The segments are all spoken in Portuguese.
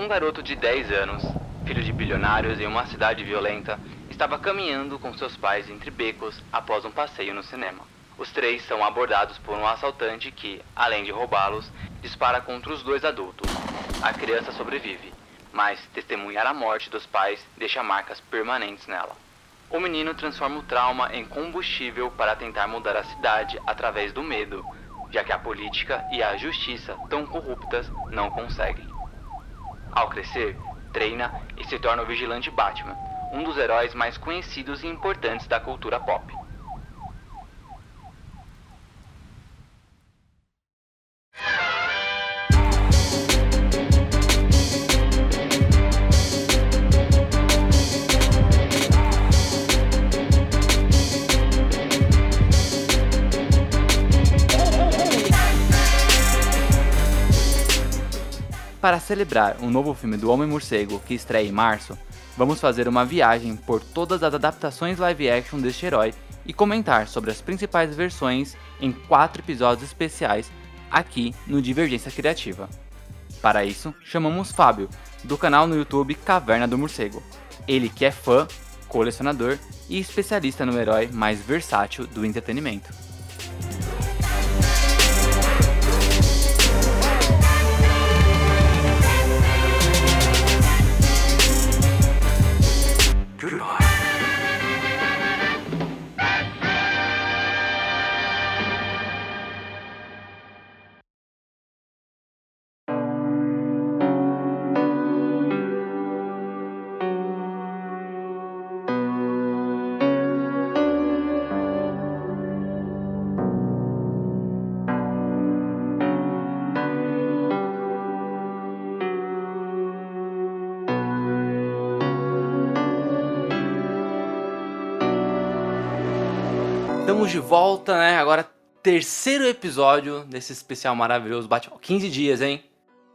Um garoto de 10 anos, filho de bilionários em uma cidade violenta, estava caminhando com seus pais entre becos após um passeio no cinema. Os três são abordados por um assaltante que, além de roubá-los, dispara contra os dois adultos. A criança sobrevive, mas testemunhar a morte dos pais deixa marcas permanentes nela. O menino transforma o trauma em combustível para tentar mudar a cidade através do medo, já que a política e a justiça, tão corruptas, não conseguem. Ao crescer, treina e se torna o vigilante Batman, um dos heróis mais conhecidos e importantes da cultura pop. Para celebrar um novo filme do Homem-Morcego que estreia em março, vamos fazer uma viagem por todas as adaptações live action deste herói e comentar sobre as principais versões em quatro episódios especiais aqui no Divergência Criativa. Para isso, chamamos Fábio, do canal no YouTube Caverna do Morcego. Ele que é fã, colecionador e especialista no herói mais versátil do entretenimento. Goodbye. Estamos de volta, né? Agora, terceiro episódio desse especial maravilhoso Batman. 15 dias, hein?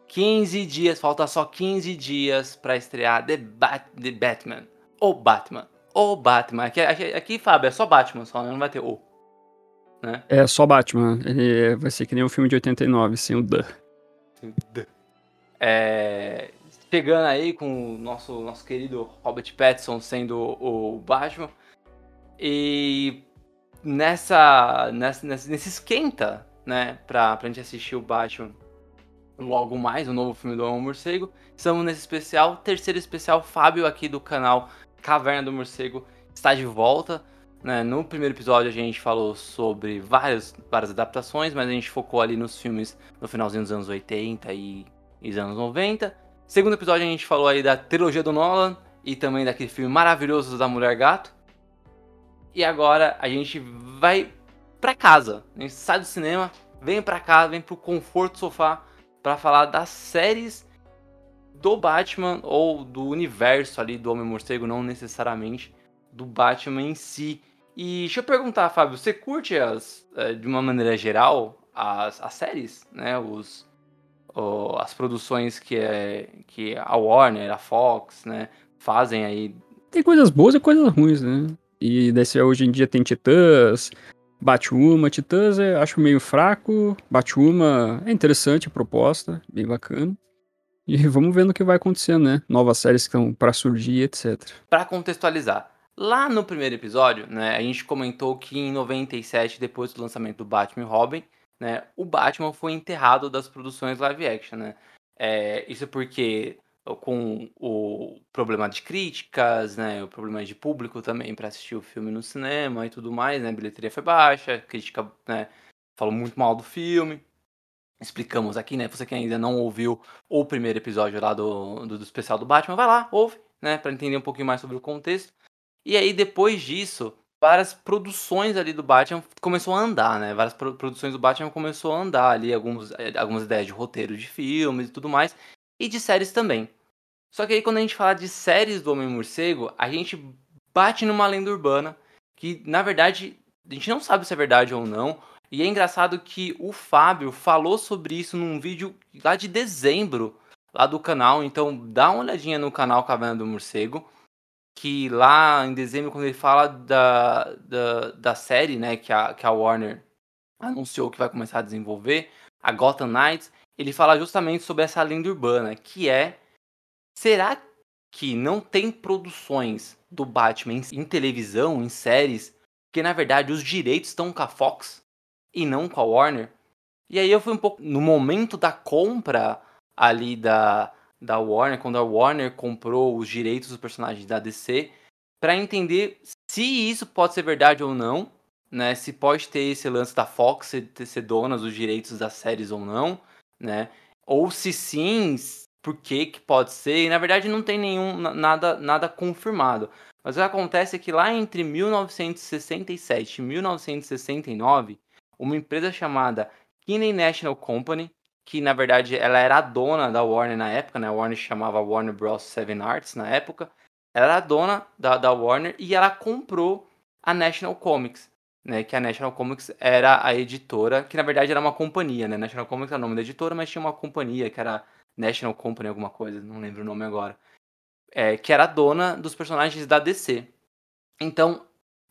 15 dias, falta só 15 dias para estrear The, Bat The Batman. O Batman. O Batman. Aqui, aqui, aqui, Fábio, é só Batman, só, né? não vai ter o. Né? É só Batman. Ele vai ser que nem o um filme de 89, sem o The. É, chegando aí com o nosso, nosso querido Robert Pattinson sendo o Batman. E nessa, nessa, nesse esquenta, né, pra, pra gente assistir o Batman logo mais, o novo filme do Homem Morcego. Estamos nesse especial, terceiro especial, Fábio aqui do canal Caverna do Morcego está de volta. Né? No primeiro episódio a gente falou sobre várias, várias adaptações, mas a gente focou ali nos filmes no finalzinho dos anos 80 e, e anos 90. Segundo episódio a gente falou aí da trilogia do Nolan e também daquele filme maravilhoso da Mulher Gato. E agora a gente vai para casa. A gente sai do cinema, vem para casa, vem pro conforto do sofá para falar das séries do Batman ou do universo ali do Homem-Morcego, não necessariamente do Batman em si. E deixa eu perguntar, Fábio, você curte as, eh, de uma maneira geral as, as séries, né? Os, as produções que, é, que a Warner, a Fox, né, fazem aí. Tem coisas boas e coisas ruins, né? E desse hoje em dia tem Titãs, Batwoman. Titãs eu acho meio fraco. Batwoman é interessante a proposta, bem bacana. E vamos vendo o que vai acontecendo, né? Novas séries que estão para surgir, etc. Para contextualizar, lá no primeiro episódio, né, a gente comentou que em 97, depois do lançamento do Batman e Robin, né, o Batman foi enterrado das produções live action, né? É, isso porque com o problema de críticas, né, o problema de público também para assistir o filme no cinema e tudo mais, né, a bilheteria foi baixa, crítica, né, falou muito mal do filme. Explicamos aqui, né, você que ainda não ouviu o primeiro episódio lá do, do, do especial do Batman, vai lá, ouve, né, para entender um pouquinho mais sobre o contexto. E aí depois disso, várias produções ali do Batman começou a andar, né? Várias produções do Batman começou a andar ali, alguns, eh, algumas ideias de roteiro de filmes e tudo mais e de séries também. Só que aí quando a gente fala de séries do Homem-Morcego, a gente bate numa lenda urbana que, na verdade, a gente não sabe se é verdade ou não. E é engraçado que o Fábio falou sobre isso num vídeo lá de dezembro, lá do canal. Então dá uma olhadinha no canal Caverna do Morcego. Que lá em dezembro, quando ele fala da, da, da série, né, que a, que a Warner anunciou que vai começar a desenvolver, a Gotham Knights, ele fala justamente sobre essa lenda urbana, que é será que não tem produções do Batman em, televisão, em séries, que na verdade os direitos estão com a Fox e não com a Warner? E aí eu fui um pouco no momento da compra ali da, da Warner, quando a Warner comprou os direitos dos personagens da DC, para entender se isso pode ser verdade ou não, né? Se pode ter esse lance da Fox ser, ser dona dos direitos das séries ou não, né? Ou se sim, por que que pode ser? E na verdade não tem nenhum nada nada confirmado. Mas o que acontece é que lá entre 1967 e 1969, uma empresa chamada Kinney National Company, que na verdade ela era a dona da Warner na época, né? A Warner chamava Warner Bros. Seven Arts na época. Ela era a dona da, da Warner e ela comprou a National Comics, né? Que a National Comics era a editora, que na verdade era uma companhia, né? National Comics era o nome da editora, mas tinha uma companhia que era National Company alguma coisa, não lembro o nome agora. É, que era dona dos personagens da DC. Então,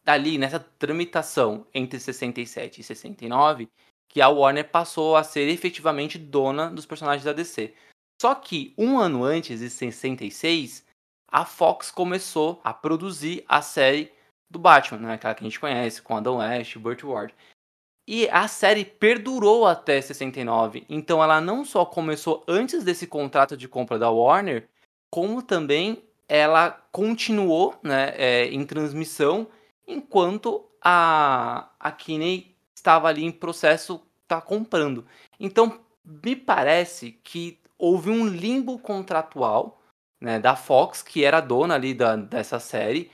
ali nessa tramitação entre 67 e 69, que a Warner passou a ser efetivamente dona dos personagens da DC. Só que um ano antes, em 66, a Fox começou a produzir a série do Batman, né? aquela que a gente conhece, com Adam West Burt Ward. E a série perdurou até 69, então ela não só começou antes desse contrato de compra da Warner, como também ela continuou né, é, em transmissão enquanto a, a Kinney estava ali em processo tá comprando. Então, me parece que houve um limbo contratual né, da Fox, que era dona ali da, dessa série,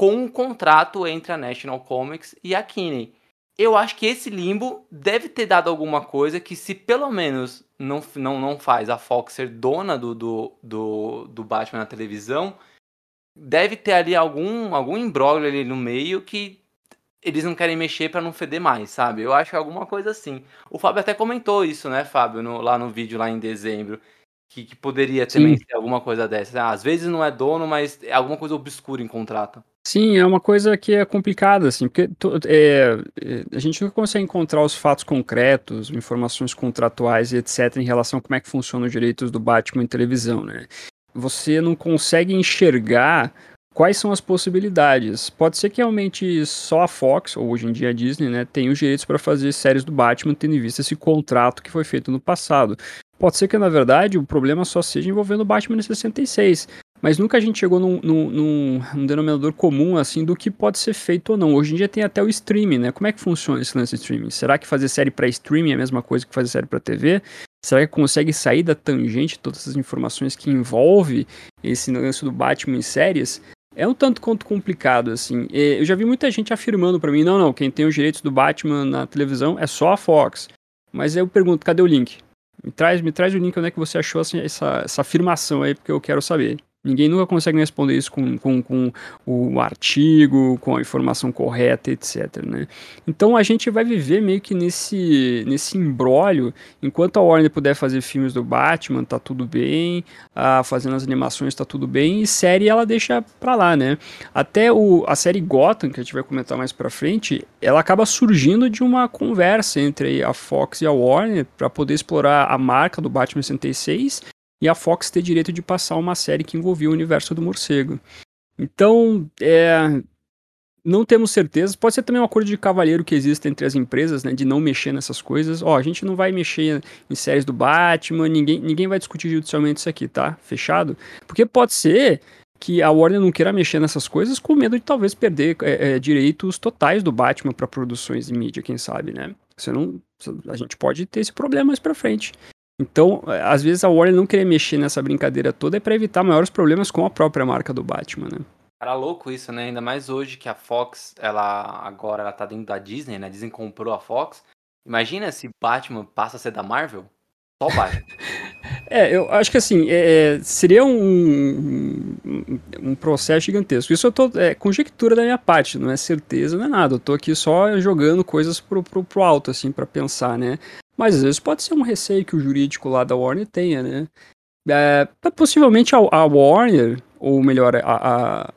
com um contrato entre a National Comics e a Kinney. Eu acho que esse limbo deve ter dado alguma coisa que, se pelo menos não, não, não faz a Fox ser dona do, do, do, do Batman na televisão, deve ter ali algum, algum imbróglio ali no meio que eles não querem mexer para não feder mais, sabe? Eu acho que é alguma coisa assim. O Fábio até comentou isso, né, Fábio, no, lá no vídeo lá em dezembro, que, que poderia também Sim. ser alguma coisa dessa. Ah, às vezes não é dono, mas é alguma coisa obscura em contrato. Sim, é uma coisa que é complicada, assim, porque é, é, a gente nunca consegue encontrar os fatos concretos, informações contratuais e etc. em relação a como é que funcionam os direitos do Batman em televisão, né? Você não consegue enxergar quais são as possibilidades? Pode ser que realmente só a Fox, ou hoje em dia a Disney, né, tenha os direitos para fazer séries do Batman, tendo em vista esse contrato que foi feito no passado. Pode ser que, na verdade, o problema só seja envolvendo o Batman em 66. Mas nunca a gente chegou num, num, num, num, denominador comum, assim, do que pode ser feito ou não. Hoje em dia tem até o streaming, né? Como é que funciona esse lance de streaming? Será que fazer série para streaming é a mesma coisa que fazer série para TV? Será que consegue sair da tangente todas as informações que envolve esse lance do Batman em séries? é um tanto quanto complicado, assim. Eu já vi muita gente afirmando para mim, não, não, quem tem os direitos do Batman na televisão é só a Fox. Mas eu pergunto, cadê o link? Me traz, me traz o link onde é que você achou assim, essa, essa afirmação aí, porque eu quero saber. Ninguém nunca consegue responder isso com, com, com o artigo, com a informação correta, etc. Né? Então a gente vai viver meio que nesse, nesse embrólio. Enquanto a Warner puder fazer filmes do Batman, tá tudo bem. Ah, fazendo as animações, tá tudo bem. E série ela deixa pra lá, né? Até o, a série Gotham, que a gente vai comentar mais pra frente, ela acaba surgindo de uma conversa entre a Fox e a Warner para poder explorar a marca do Batman 66 e a Fox ter direito de passar uma série que envolvia o universo do morcego. Então, é, não temos certeza. Pode ser também um acordo de cavalheiro que existe entre as empresas, né, de não mexer nessas coisas. Ó, a gente não vai mexer em séries do Batman, ninguém, ninguém vai discutir judicialmente isso aqui, tá? Fechado? Porque pode ser que a Warner não queira mexer nessas coisas com medo de talvez perder é, é, direitos totais do Batman para produções de mídia, quem sabe, né? Você não, a gente pode ter esse problema mais para frente. Então, é, às vezes a Warner não querer mexer nessa brincadeira toda é para evitar maiores problemas com a própria marca do Batman, né? Era louco isso, né? Ainda mais hoje que a Fox, ela agora ela tá dentro da Disney, né? A Disney comprou a Fox. Imagina se Batman passa a ser da Marvel? Só o Batman. é, eu acho que assim, é, é, seria um, um, um, processo gigantesco. Isso eu tô. É conjectura da minha parte, não é certeza, não é nada. Eu tô aqui só jogando coisas pro, pro, pro alto, assim, para pensar, né? Mas às vezes pode ser um receio que o jurídico lá da Warner tenha, né? É, possivelmente a, a, Warner, ou melhor, a, a,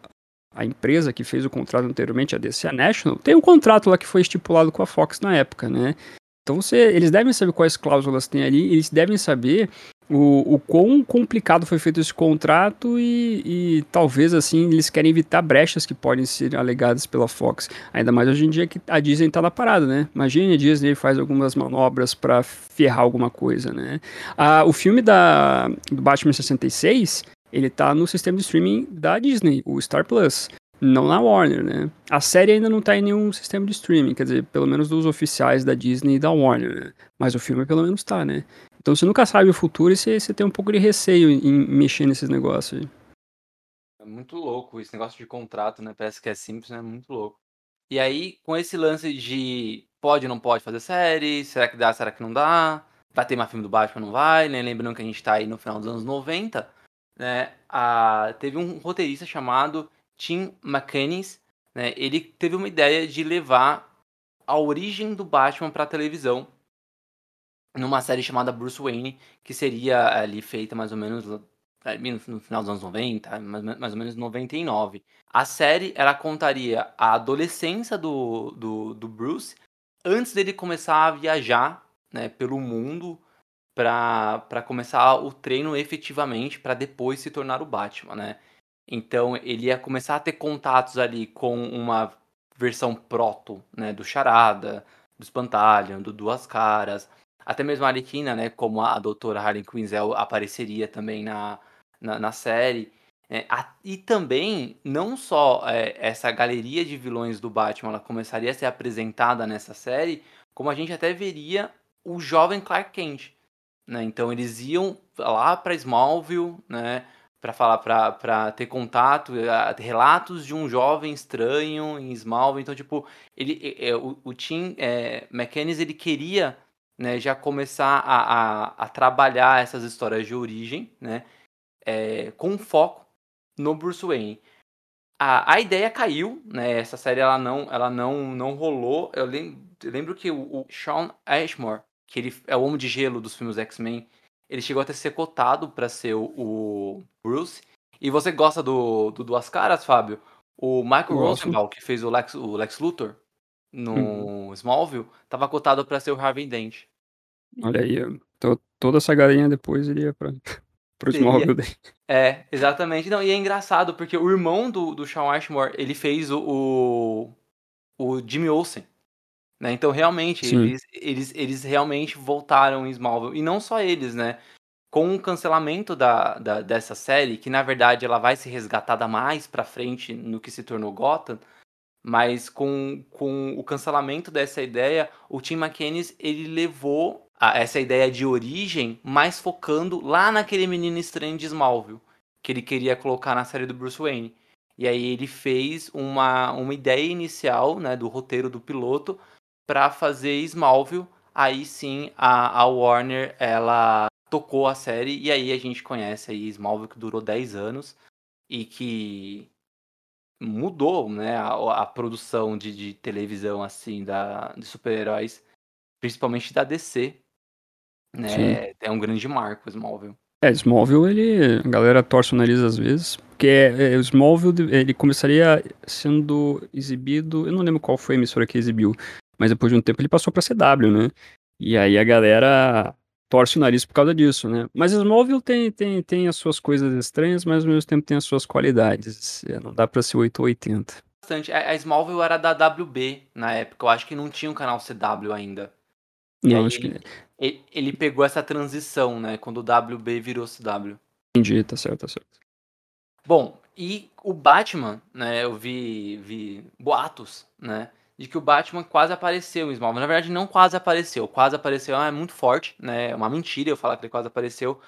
a, empresa que fez o contrato anteriormente, a DC National, tem um contrato lá que foi estipulado com a Fox na época, né? Então você, eles devem saber quais cláusulas tem ali, eles devem saber o, o quão complicado foi feito esse contrato e, e, talvez assim eles querem evitar brechas que podem ser alegadas pela Fox. Ainda mais hoje em dia que a Disney tá na parada, né? Imagine a Disney faz algumas manobras para ferrar alguma coisa, né? Ah, o filme da, do Batman 66, ele tá no sistema de streaming da Disney, o Star Plus. Não na Warner, né? A série ainda não tá em nenhum sistema de streaming, quer dizer, pelo menos dos oficiais da Disney e da Warner, né? Mas o filme pelo menos tá, né? Então você nunca sabe o futuro e você, você tem um pouco de receio em, mexer nesses negócios. É muito louco esse negócio de contrato, né? Parece que é simples, né? Muito louco. E aí, com esse lance de pode ou não pode fazer série, será que dá, será que não dá? Vai ter mais filme do Batman, não vai, né? Lembrando que a gente tá aí no final dos anos 90, né? A, teve um roteirista chamado Tim McInnes, né? Ele teve uma ideia de levar a origem do Batman para televisão numa série chamada Bruce Wayne, que seria ali feita mais ou menos no final dos anos 90, mais ou menos 99. A série ela contaria a adolescência do, do, do Bruce antes dele começar a viajar né, pelo mundo para começar o treino efetivamente para depois se tornar o Batman, né? Então ele ia começar a ter contatos ali com uma versão proto, né, do Charada, do Espantalho, do Duas Caras, até mesmo a Arlequina, né, como a, doutora Harley Quinzel apareceria também na, na, na série. É, a, e também, não só é, essa galeria de vilões do Batman ela começaria a ser apresentada nessa série, como a gente até veria o jovem Clark Kent. Né? Então eles iam lá para Smallville, né, para falar, para ter contato, relatos de um jovem estranho em Smallville. Então, tipo, ele, é, o, o Tim é, McKennis, ele queria né, já começar a, a, a trabalhar essas histórias de origem, né, é, com foco no Bruce Wayne. A, a ideia caiu, né, essa série ela não, ela não, não rolou. Eu lembro, eu lembro que o, o Sean Ashmore, que ele é o Homem de Gelo dos filmes X-Men, ele chegou até ser cotado para ser o, o, Bruce. E você gosta do, do Duas Caras, Fábio? O Michael Rosenbaum, que fez o Lex, o Lex Luthor, no uhum. Smallville, tava cotado para ser o Harvey Dent. Olha aí, tô, toda essa galinha depois iria pra, pro Smallville dele. É, exatamente. Não, e é engraçado, porque o irmão do, do Sean Ashmore, ele fez o, o, o Jimmy Olsen. Né? Então, realmente, eles, eles, eles realmente voltaram em Smallville. E não só eles, né? Com o cancelamento da, da, dessa série, que na verdade ela vai ser resgatada mais pra frente no que se tornou Gotham, mas com, com o cancelamento dessa ideia, o Tim McKennis ele levou a, essa ideia de origem, mais focando lá naquele menino estranho de Smallville, que ele queria colocar na série do Bruce Wayne. E aí ele fez uma, uma ideia inicial né, do roteiro do piloto para fazer Smallville. Aí sim a, a Warner ela tocou a série e aí a gente conhece aí Smallville que durou 10 anos e que mudou, né, a, a produção de, de, televisão, assim, da, de super-heróis, principalmente da DC, né, Sim. é um grande marco, Smallville. É, Smallville, ele, a galera torce o nariz às vezes, porque é, é, Smallville, ele começaria sendo exibido, eu não lembro qual foi a emissora que exibiu, mas depois de um tempo ele passou pra CW, né, e aí a galera torce o nariz por causa disso, né? Mas Smallville tem, tem, tem as suas coisas estranhas, mas ao mesmo tempo tem as suas qualidades. É, não dá pra ser 880. Bastante. A Smallville era da WB na época. Eu acho que não tinha um canal CW ainda. Não, acho ele, que... ele, ele pegou essa transição, né? Quando o WB virou CW. Entendi, tá certo, tá certo. Bom, e o Batman, né? Eu vi, vi boatos, né? De que o Batman quase apareceu em Smallville. Na verdade, não quase apareceu. Quase apareceu é muito forte, né? É uma mentira eu falar que ele quase apareceu.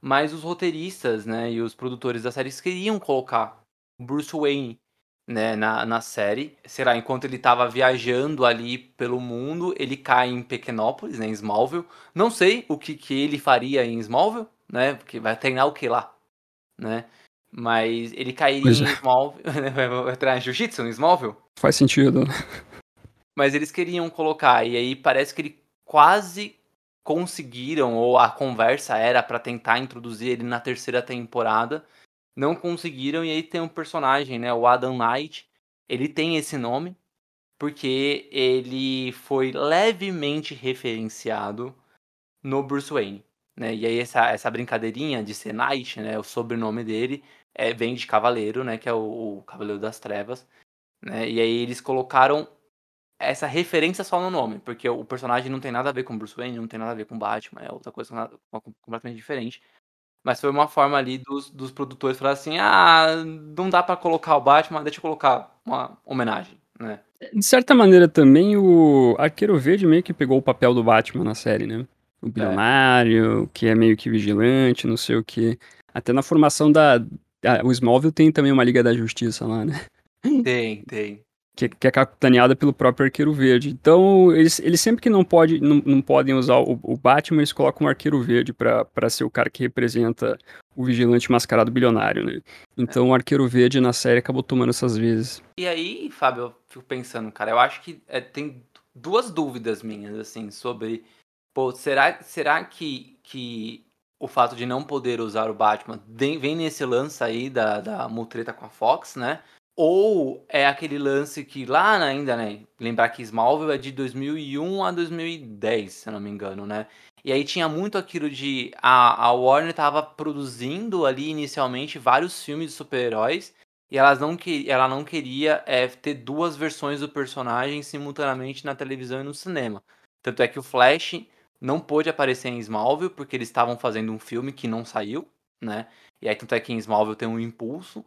Mas os roteiristas, né, e os produtores da série queriam colocar Bruce Wayne, né, na, na série. Será, enquanto ele estava viajando ali pelo mundo, ele cai em Pequenópolis, né, em Smallville. Não sei o que, que ele faria em Smallville, né, porque vai treinar o que lá, né? Mas ele cairia em é. Smallville, vai treinar Jiu-Jitsu em Smallville? Faz sentido. Mas eles queriam colocar, e aí parece que ele quase conseguiram, ou a conversa era para tentar introduzir ele na terceira temporada. Não conseguiram, e aí tem um personagem, né? O Adam Knight. Ele tem esse nome porque ele foi levemente referenciado no Bruce Wayne. né? E aí essa, essa brincadeirinha de ser Knight, né? O sobrenome dele é, vem de Cavaleiro, né? Que é o, o Cavaleiro das Trevas, né? E aí eles colocaram essa referência só no nome, porque o personagem não tem nada a ver com Bruce Wayne, não tem nada a ver com Batman, é outra coisa completamente diferente. Mas foi uma forma ali dos, dos produtores falar assim: ah, não dá para colocar o Batman, deixa eu colocar uma homenagem, né? De certa maneira também o Arqueiro Verde meio que pegou o papel do Batman na série, né? O bilionário, é. que é meio que vigilante, não sei o que. Até na formação da. o Smallville tem também uma Liga da Justiça lá, né? Tem, tem que, que, é capitaneada pelo próprio Arqueiro Verde. Então, eles, eles sempre que não, pode, não, não podem usar o, o, Batman, eles colocam o Arqueiro Verde para ser o cara que representa o vigilante mascarado bilionário, né? Então, é. o Arqueiro Verde na série acabou tomando essas vezes. E aí, Fábio, eu fico pensando, cara, eu acho que é, tem duas dúvidas minhas, assim, sobre. Pô, será, será que, que o fato de não poder usar o Batman vem, vem nesse lance aí da, da mutreta com a Fox, né? Ou é aquele lance que lá ainda, né? Lembrar que Smallville é de 2001 a 2010, se não me engano, né? E aí tinha muito aquilo de. A, a Warner estava produzindo ali inicialmente vários filmes de super-heróis. E elas não que, ela não queria é, ter duas versões do personagem simultaneamente na televisão e no cinema. Tanto é que o Flash não pôde aparecer em Smallville, porque eles estavam fazendo um filme que não saiu, né? E aí tanto é que em Smallville tem um impulso.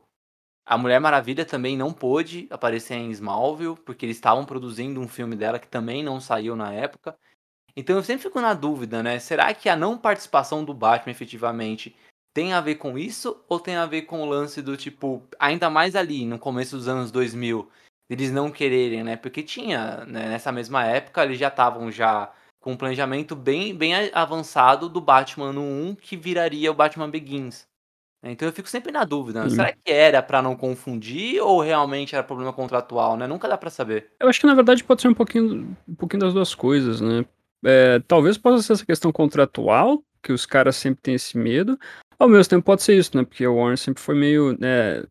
A Mulher Maravilha também não pôde aparecer em Smallville, porque eles estavam produzindo um filme dela que também não saiu na época. Então eu sempre fico na dúvida, né? Será que a não participação do Batman efetivamente tem a ver com isso? Ou tem a ver com o lance do tipo, ainda mais ali no começo dos anos 2000, eles não quererem, né? Porque tinha, né? nessa mesma época, eles já estavam já com um planejamento bem, bem avançado do Batman no 1, que viraria o Batman Begins. Então eu fico sempre na dúvida, né? será que era para não confundir ou realmente era problema contratual, né? Nunca dá para saber. Eu acho que na verdade pode ser um pouquinho, um pouquinho das duas coisas, né? É, talvez possa ser essa questão contratual, que os caras sempre têm esse medo. Ao mesmo tempo pode ser isso, né? Porque o Warner sempre foi meio, né,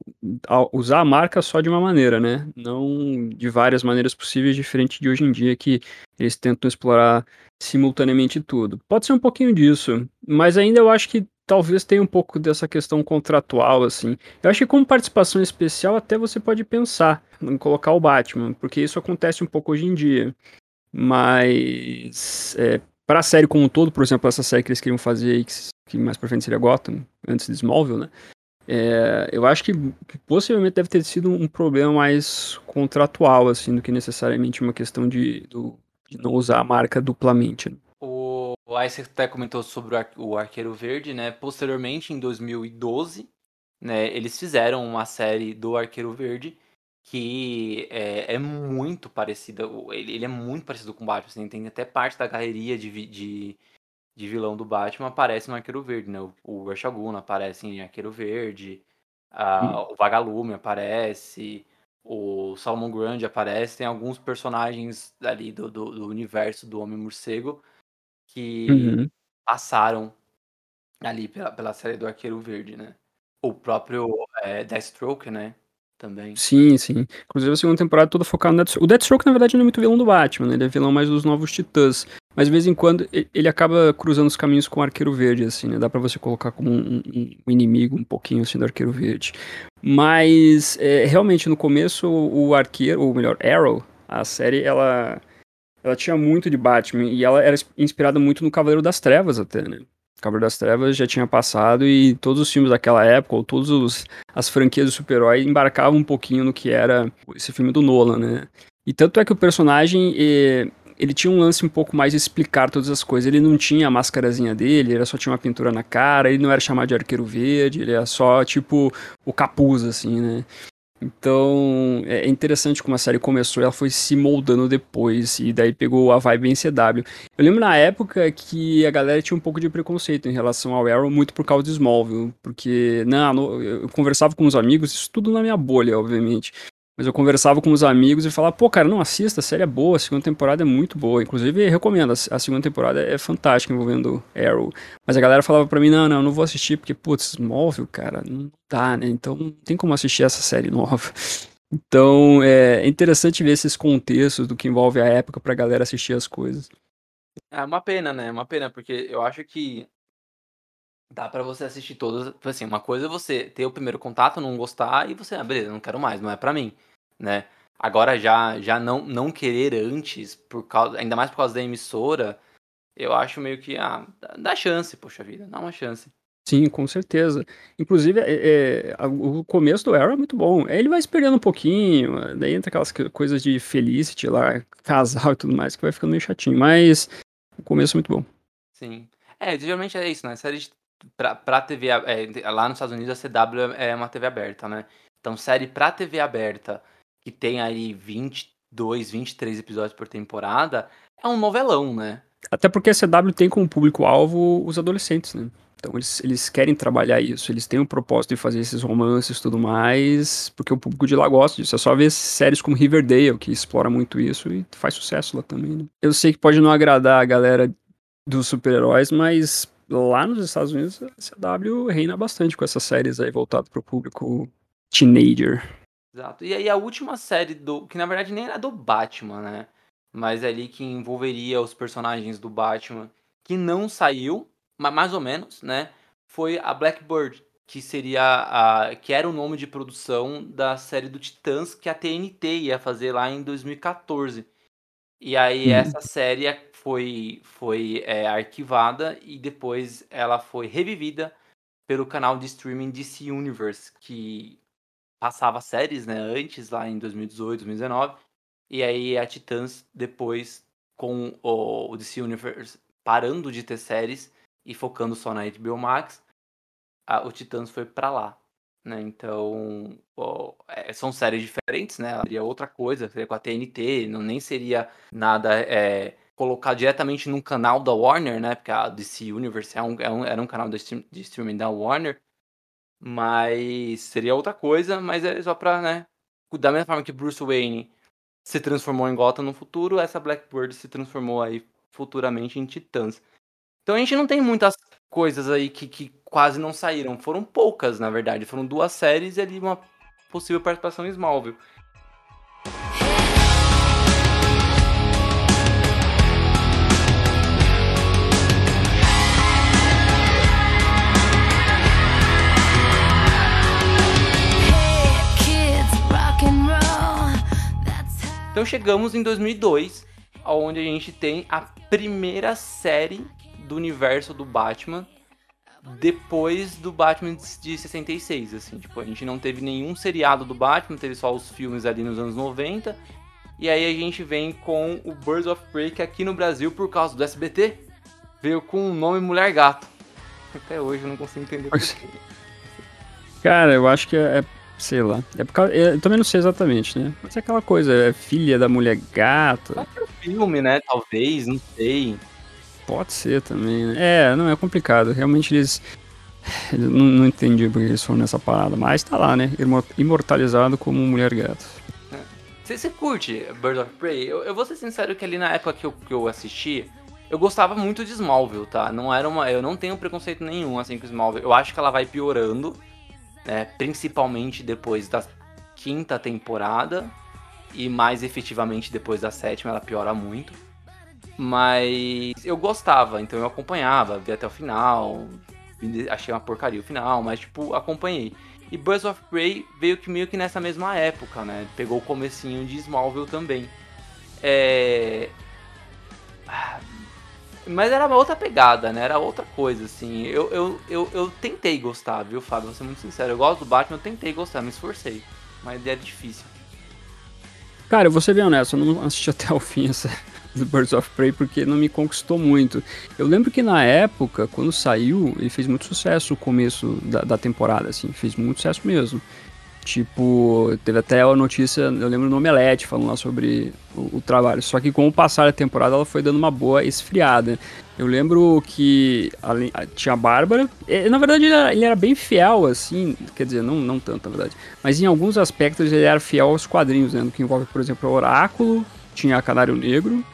usar a marca só de uma maneira, né? Não de várias maneiras possíveis, diferente de hoje em dia que eles tentam explorar simultaneamente tudo. Pode ser um pouquinho disso, mas ainda eu acho que talvez tenha um pouco dessa questão contratual, assim. Eu acho que como participação especial até você pode pensar em colocar o Batman, porque isso acontece um pouco hoje em dia. Mas é, para a série como um todo, por exemplo, essa série que eles queriam fazer que, que mais pra frente seria Gotham, antes de Smallville, né? É, eu acho que possivelmente deve ter sido um problema mais contratual, assim, do que necessariamente uma questão de, do, de não usar a marca duplamente. Né? Aí você até comentou sobre o, Ar o Arqueiro Verde, né? Posteriormente, em 2012, né, eles fizeram uma série do Arqueiro Verde que é, é muito parecida. Ele, ele, é muito parecido com o Batman. Assim, tem até parte da galeria de, de, de, vilão do Batman aparece no Arqueiro Verde, né? O, o aparece em Arqueiro Verde, a, hum. o Vagalume aparece, o Salomon Grande aparece. Tem alguns personagens ali do, do, do universo do Homem-Morcego que uhum. passaram ali pela, pela série do Arqueiro Verde, né? O próprio é, Deathstroke, né? Também. Sim, sim. Inclusive a segunda temporada toda focada no Deathstroke. O Deathstroke, na verdade, não é muito vilão do Batman, né? Ele é vilão mais dos Novos Titãs. Mas de vez em quando ele acaba cruzando os caminhos com o Arqueiro Verde, assim, né? Dá pra você colocar como um, um, inimigo um pouquinho, assim, do Arqueiro Verde. Mas, é, realmente, no começo, o Arqueiro, ou melhor, Arrow, a série, ela ela tinha muito de Batman e ela era inspirada muito no Cavaleiro das Trevas até, né? Cavaleiro das Trevas já tinha passado e todos os filmes daquela época, ou todas as franquias do super-herói embarcavam um pouquinho no que era esse filme do Nolan, né? E tanto é que o personagem, ele tinha um lance um pouco mais de explicar todas as coisas. Ele não tinha a máscarazinha dele, ele só tinha uma pintura na cara, ele não era chamado de arqueiro verde, ele era só, tipo, o capuz, assim, né? Então, é interessante como a série começou, ela foi se moldando depois, e daí pegou a vibe em CW. Eu lembro na época que a galera tinha um pouco de preconceito em relação ao Arrow, muito por causa de Smallville, porque, não, eu conversava com os amigos, isso tudo na minha bolha, obviamente, mas eu conversava com os amigos e falava, pô, cara, não assista, a série é boa, a segunda temporada é muito boa. Inclusive, recomendo, a segunda temporada é fantástica envolvendo Arrow. Mas a galera falava pra mim, não, não, não vou assistir, porque, putz, móvel, cara, não dá, né? Então não tem como assistir essa série nova. Então é interessante ver esses contextos do que envolve a época pra galera assistir as coisas. É uma pena, né? É uma pena, porque eu acho que Dá pra você assistir todas. Assim, uma coisa é você ter o primeiro contato, não gostar e você, ah, beleza, não quero mais, não é pra mim, né? Agora já já não não querer antes, por causa, ainda mais por causa da emissora, eu acho meio que ah, dá chance, poxa vida, dá uma chance. Sim, com certeza. Inclusive, é, é, o começo do Arrow é muito bom. Ele vai se perdendo um pouquinho, daí entra aquelas coisas de Felicity lá, casal e tudo mais, que vai ficando meio chatinho. Mas o começo é muito bom. Sim. É, geralmente é isso, né? Série de, pra, pra TV. É, lá nos Estados Unidos a CW é uma TV aberta, né? Então, série pra TV aberta, que tem aí 22, 23 episódios por temporada, é um novelão, né? Até porque a CW tem como público-alvo os adolescentes, né? Então eles, eles querem trabalhar isso, eles têm o propósito de fazer esses romances e tudo mais, porque o público de lá gosta disso. É só ver séries como Riverdale, que explora muito isso e faz sucesso lá também. Né? Eu sei que pode não agradar a galera dos super-heróis, mas lá nos Estados Unidos a CW reina bastante com essas séries aí voltadas o público teenager. Exato. E aí a última série do. que na verdade nem era do Batman, né? Mas é ali que envolveria os personagens do Batman, que não saiu, mais ou menos, né? Foi a Blackbird, que seria a que era o nome de produção da série do Titãs que a TNT ia fazer lá em 2014. E aí uhum. essa série foi foi é, arquivada e depois ela foi revivida pelo canal de streaming DC Universe, que passava séries, né, antes lá em 2018, 2019. E aí a Titãs depois com o, DC Universe parando de ter séries e focando só na HBO Max, a, o Titãs foi para lá. Né? Então, ó, é, são séries diferentes, né? Seria outra coisa, seria com a TNT, não nem seria nada é, colocar diretamente num canal da Warner, né? Porque a DC Universe é um, é um, era um canal de, stream, de streaming da Warner, mas seria outra coisa, mas é só pra, né? Da mesma forma que Bruce Wayne se transformou em Gotham no futuro, essa Blackbird se transformou aí futuramente em Titãs. Então a gente não tem muitas coisas aí que, que quase não saíram. Foram poucas, na verdade. Foram duas séries e ali uma possível participação em Smallville. Então chegamos em 2002, onde a gente tem a primeira série do universo do Batman depois do Batman de 66, assim, tipo, a gente não teve nenhum seriado do Batman, teve só os filmes ali nos anos 90. E aí a gente vem com o Birds of Prey, que aqui no Brasil, por causa do SBT, veio com o nome Mulher Gato. Até hoje eu não consigo entender por quê. Cara, eu acho que é, é sei lá. É por causa, eu também não sei exatamente, né? Mas é aquela coisa, é filha da mulher ser o filme, né? Talvez, não sei. Pode ser também, né? É, não, é complicado. Realmente eles. não, não entendi porque eles foram nessa parada, mas tá lá, né? Imortalizado como mulher. Você, você curte Bird of Prey? Eu, eu vou ser sincero que ali na época que eu, que eu assisti, eu gostava muito de Smallville, tá? Não era uma. Eu não tenho preconceito nenhum assim com Smallville. Eu acho que ela vai piorando, né? Principalmente depois da quinta temporada. E mais efetivamente depois da sétima, ela piora muito. Mas eu gostava, então eu acompanhava, vi até o final. Achei uma porcaria o final, mas tipo, acompanhei. E Birds of Prey veio que meio que nessa mesma época, né? Pegou o comecinho de Smallville também. É... Mas era uma outra pegada, né? Era outra coisa, assim. Eu, eu, eu, eu tentei gostar, viu, Fábio? Vou ser muito sincero. Eu gosto do Batman, eu tentei gostar, me esforcei. Mas era difícil. Cara, eu vou ser bem honesto, eu não assisti até o fim essa, do Birds of Prey porque não me conquistou muito. Eu lembro que na época, quando saiu, ele fez muito sucesso o começo da, da temporada, assim, fez muito sucesso mesmo. Tipo, teve até a notícia, eu lembro no Omelete falando lá sobre o, o, trabalho. Só que com o passar da temporada ela foi dando uma boa esfriada. Eu lembro que ali, tinha a Bárbara. E, na verdade, ele era, ele era, bem fiel, assim. Quer dizer, não, não tanto, na verdade. Mas em alguns aspectos ele era fiel aos quadrinhos, né? No que envolve, por exemplo, o Oráculo, tinha a Canário Negro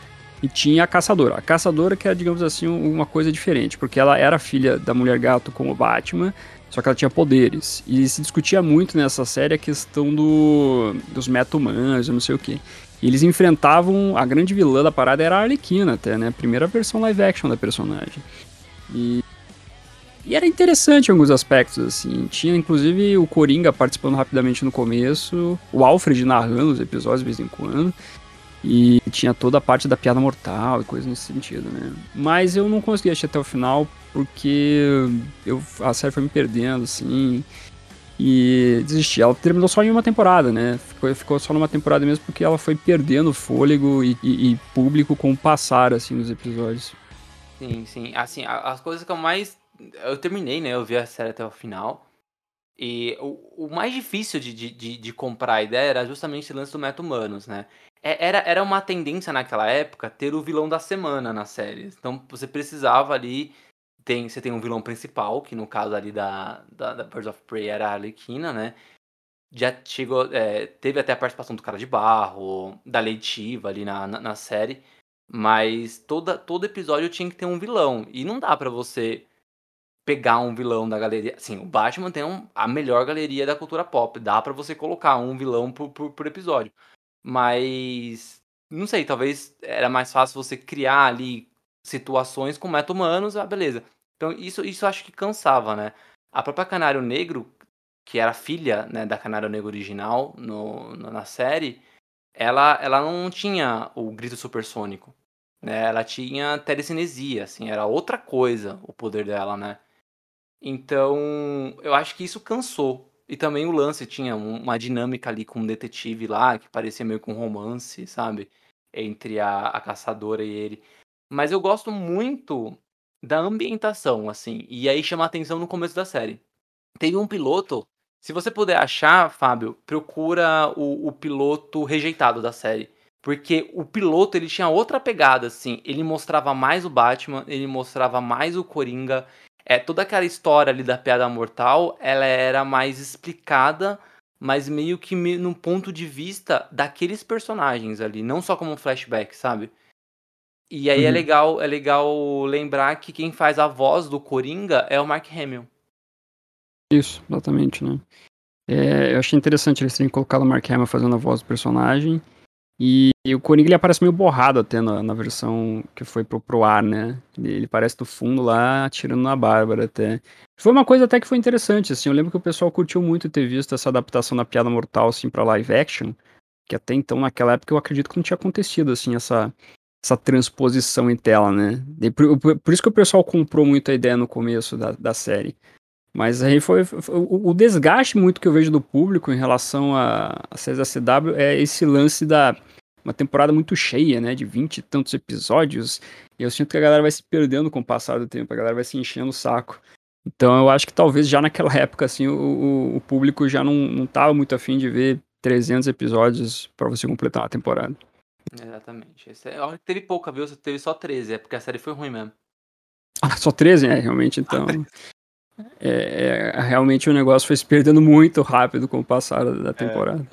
e tinha a caçadora. A caçadora que era, digamos assim, uma coisa diferente, porque ela era filha da Mulher Gato como Batman, só que ela tinha poderes. E se discutia muito nessa série a questão do, dos meta-humanos, não sei o que. Eles enfrentavam, a grande vilã da parada era a Arlequina até, né? A primeira versão live action da personagem. E E era interessante em alguns aspectos, assim. Tinha, inclusive, o Coringa participando rapidamente no começo, o Alfred narrando os episódios de vez em quando. E tinha toda a parte da piada mortal e coisa nesse sentido, né? Mas eu não consegui assistir até o final porque eu, a série foi me perdendo, assim. E desisti. Ela terminou só em uma temporada, né? Ficou, ficou só numa temporada mesmo porque ela foi perdendo fôlego e, e, e público com o passar, assim, nos episódios. Sim, sim. Assim, as coisas que eu mais eu terminei, né? Eu vi a série até o final. E o, o mais difícil de, de, de, comprar a ideia era justamente esse lance do Meta Humanos, né? É, era, era uma tendência naquela época ter o vilão da semana na série. Então você precisava ali. Tem, você tem um vilão principal, que no caso ali da, da, da Birds of Prey era a Arlequina, né? Já chegou. É, teve até a participação do cara de barro, da Leitiva ali na, na, na série. Mas toda, todo episódio tinha que ter um vilão. E não dá para você pegar um vilão da galeria. Assim, o Batman tem um, a melhor galeria da cultura pop. Dá para você colocar um vilão por, por, por, episódio. Mas. Não sei, talvez era mais fácil você criar ali situações com meta-humanos, ah, beleza. Então isso, isso acho que cansava, né? A própria Canário Negro, que era filha né, da Canário Negro original no, no, na série, ela, ela não tinha o grito supersônico. Né? Ela tinha telecinesia, assim, era outra coisa o poder dela, né? Então, eu acho que isso cansou. E também o lance tinha uma dinâmica ali com um detetive lá, que parecia meio com um romance, sabe? Entre a, a caçadora e ele. Mas eu gosto muito da ambientação, assim. E aí chama atenção no começo da série. Teve um piloto. Se você puder achar, Fábio, procura o, o piloto rejeitado da série. Porque o piloto ele tinha outra pegada, assim. Ele mostrava mais o Batman, ele mostrava mais o Coringa, é toda aquela história ali da piada mortal, ela era mais explicada, mas meio que no ponto de vista daqueles personagens ali, não só como um flashback, sabe? E aí é uhum. é legal, é legal lembrar que quem faz a voz do Coringa é o Mark Hamill. Isso, exatamente, né? É, eu achei interessante eles terem colocado o Mark Hamill fazendo a voz do personagem. E, e, o Coringa ele aparece meio borrado até na, na versão que foi pro, pro ar, né? Ele, ele, parece do fundo lá, atirando na Bárbara até. Foi uma coisa até que foi interessante, assim. Eu lembro que o pessoal curtiu muito ter visto essa adaptação da Piada Mortal, assim, pra live action. Que até então, naquela época, eu acredito que não tinha acontecido, assim, essa, essa transposição em tela, né? Por, por, por, isso que o pessoal comprou muito a ideia no começo da, da série. Mas aí foi, foi, o, o, desgaste muito que eu vejo do público em relação a, a CW é esse lance da uma temporada muito cheia, né, de 20 e tantos episódios, e eu sinto que a galera vai se perdendo com o passar do tempo, a galera vai se enchendo o saco. Então eu acho que talvez já naquela época, assim, o, o público já não, não tava muito afim de ver 300 episódios para você completar uma temporada. Exatamente. Esse é, teve pouca, viu? Teve só 13, é porque a série foi ruim mesmo. Ah, só 13, é, realmente, então. é, é, realmente o negócio foi se perdendo muito rápido com o passar da é. temporada.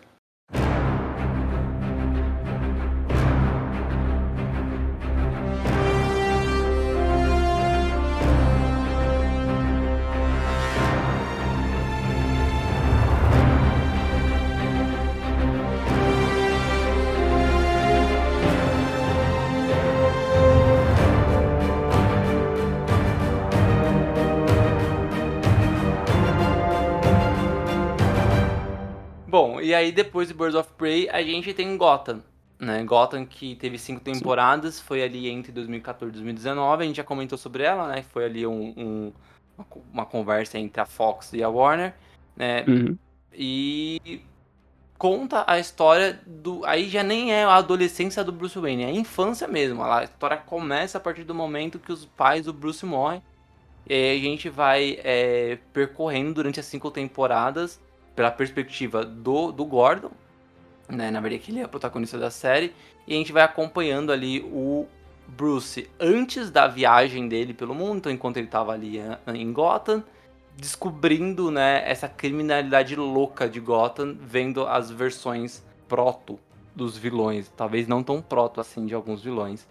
Depois de Birds of Prey, a gente tem Gotham. Né? Gotham que teve cinco temporadas, Sim. foi ali entre 2014 e 2019. A gente já comentou sobre ela, né? Foi ali um, um, uma conversa entre a Fox e a Warner. Né? Uhum. E conta a história do. Aí já nem é a adolescência do Bruce Wayne, é a infância mesmo. A história começa a partir do momento que os pais do Bruce morrem. E aí a gente vai é, percorrendo durante as cinco temporadas pela perspectiva do, do Gordon, né? Na verdade, que ele é o protagonista da série, e a gente vai acompanhando ali o Bruce antes da viagem dele pelo mundo, então enquanto ele estava ali em Gotham, descobrindo, né, essa criminalidade louca de Gotham, vendo as versões proto dos vilões, talvez não tão proto assim de alguns vilões.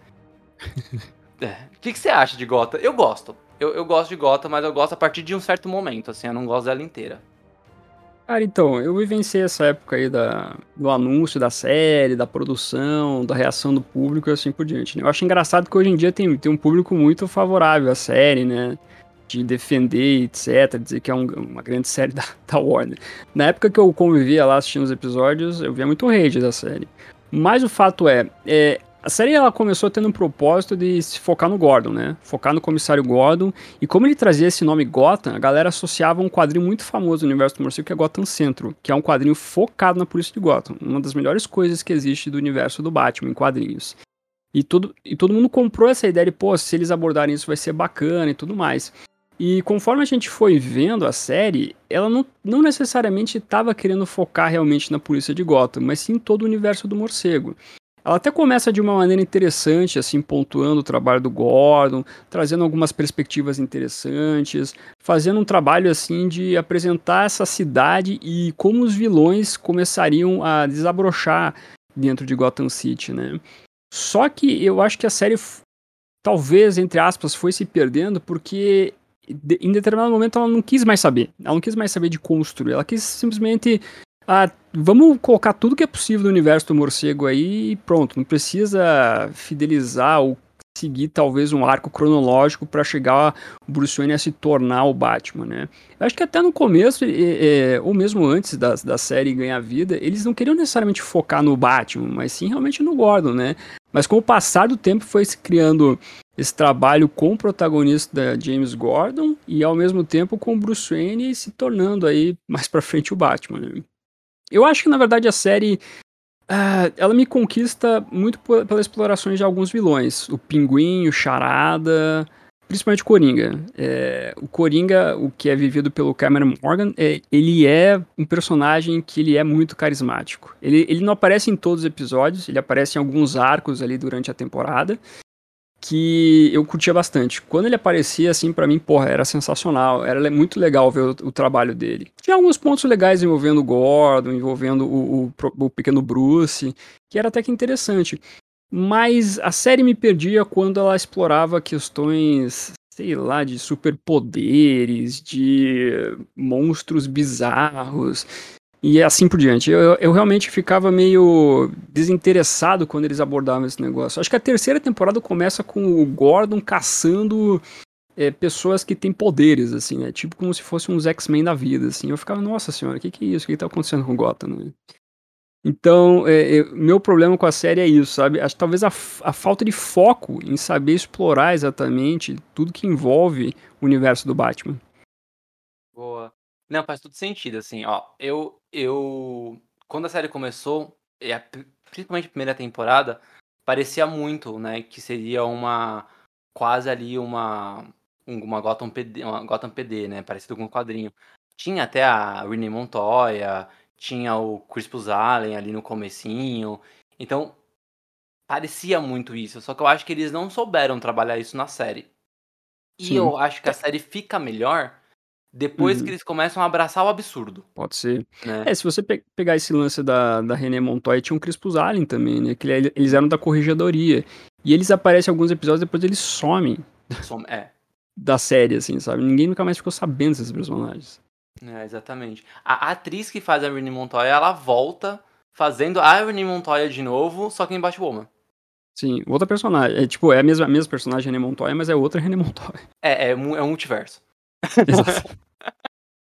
é. O que, que, você acha de Gotham? Eu gosto. Eu, eu gosto de Gotham, mas eu gosto a partir de um certo momento, assim, eu não gosto dela inteira. Cara, então, eu vivenciei essa época aí da, do anúncio da série, da produção, da reação do público e assim por diante. Né? Eu acho engraçado que hoje em dia tem, tem um público muito favorável à série, né? de defender, etc, dizer que é um, uma grande série da, da Warner. Na época que eu convivia lá assistindo os episódios, eu via muito hate da série. Mas o fato é, é a série ela começou tendo um propósito de se focar no Gordon, né? Focar no comissário Gordon. E como ele trazia esse nome Gotham, a galera associava um quadrinho muito famoso no universo do morcego que é Gotham Centro, que é um quadrinho focado na polícia de Gotham. Uma das melhores coisas que existe do universo do Batman em quadrinhos. E todo, e todo mundo comprou essa ideia de, pô, se eles abordarem isso vai ser bacana e tudo mais. E conforme a gente foi vendo a série, ela não, não necessariamente estava querendo focar realmente na polícia de Gotham, mas sim todo o universo do morcego. Ela até começa de uma maneira interessante, assim, pontuando o trabalho do Gordon, trazendo algumas perspectivas interessantes, fazendo um trabalho, assim, de apresentar essa cidade e como os vilões começariam a desabrochar dentro de Gotham City, né? Só que eu acho que a série, talvez, entre aspas, foi se perdendo porque em determinado momento ela não quis mais saber. Ela não quis mais saber de construir. Ela quis simplesmente ah, vamos colocar tudo que é possível do universo do morcego aí e pronto. Não precisa fidelizar ou seguir talvez um arco cronológico para chegar o Bruce Wayne a se tornar o Batman, né? Eu acho que até no começo, é, é, ou mesmo antes da, da série ganhar vida, eles não queriam necessariamente focar no Batman, mas sim realmente no Gordon, né? Mas com o passar do tempo foi se criando esse trabalho com o protagonista James Gordon e ao mesmo tempo com o Bruce Wayne se tornando aí mais para frente o Batman, né? Eu acho que, na verdade, a série. Uh, ela me conquista muito pelas explorações de alguns vilões. O Pinguim, o Charada, principalmente o Coringa. É, o Coringa, o que é vivido pelo Cameron Morgan, é, ele é um personagem que ele é muito carismático. Ele, ele não aparece em todos os episódios, ele aparece em alguns arcos ali durante a temporada que eu curtia bastante. Quando ele aparecia, assim, para mim, porra, era sensacional. Era muito legal ver o, o, trabalho dele. Tinha alguns pontos legais envolvendo o Gordon, envolvendo o, o, o, pequeno Bruce, que era até que interessante. Mas a série me perdia quando ela explorava questões, sei lá, de superpoderes, de monstros bizarros e assim por diante. Eu, eu realmente ficava meio desinteressado quando eles abordavam esse negócio. Acho que a terceira temporada começa com o Gordon caçando é, pessoas que têm poderes, assim, né? Tipo como se fosse uns X-Men da vida, assim. Eu ficava, nossa senhora, o que, que é isso? O que, que tá acontecendo com Gotham? Então, é, é, meu problema com a série é isso, sabe? Acho talvez a, a falta de foco em saber explorar exatamente tudo que envolve o universo do Batman. Boa. Não, faz todo sentido, assim, ó. Eu, eu. Quando a série começou, e a, principalmente a primeira temporada, parecia muito, né? Que seria uma. Quase ali uma. Uma Gotham PD, uma Gotham PD, né? Parecido com um quadrinho. Tinha até a Renee Montoya, tinha o Crispus Allen ali no comecinho. Então, parecia muito isso. Só que eu acho que eles não souberam trabalhar isso na série. E Sim. eu acho que a série fica melhor depois uhum. que eles começam a abraçar o absurdo. Pode ser. Né? É, se você pe pegar esse lance da, da René Montoya, tinha um Crispus Allen também, né? Que eles eram da corregedoria. E eles aparecem em alguns episódios, depois eles somem. Some, é. Da série, assim, sabe? Ninguém nunca mais ficou sabendo desses personagens. É, exatamente. A, a atriz que faz a René Montoya, ela volta fazendo a René Montoya de novo, só que em Batwoman. Sim, outra personagem. É tipo, é a mesma, a mesma personagem René Montoya, mas é outra René Montoya. É, é, é um multiverso.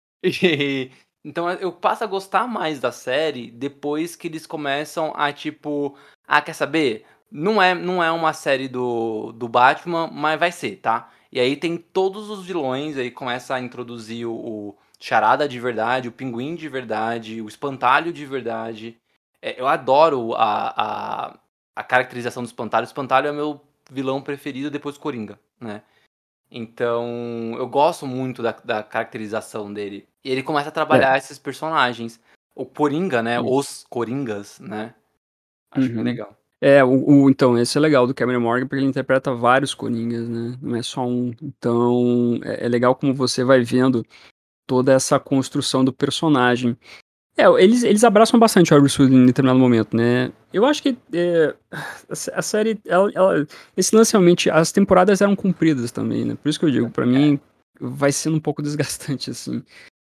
e, então eu passo a gostar mais da série depois que eles começam a tipo, ah, quer saber? Não é, não é uma série do, do Batman, mas vai ser, tá? E aí tem todos os vilões, aí começa a introduzir o, o Charada de verdade, o Pinguim de verdade, o Espantalho de verdade. É, eu adoro a, a, a caracterização do Espantalho. O Espantalho é meu vilão preferido depois do Coringa, né? Então, eu gosto muito da, da caracterização dele. E ele começa a trabalhar é. esses personagens. O Coringa, né? Os Coringas, né? Acho uhum. bem legal. É, o, o, então, esse é legal do Cameron Morgan, porque ele interpreta vários Coringas, né? Não é só um. Então, é, é legal como você vai vendo toda essa construção do personagem. É, eles, eles abraçam bastante o Iris em determinado momento, né? Eu acho que é, a, série, ela, ela, esse lance realmente, as temporadas eram compridas também, né? Por isso que eu digo, para mim, vai sendo um pouco desgastante, assim.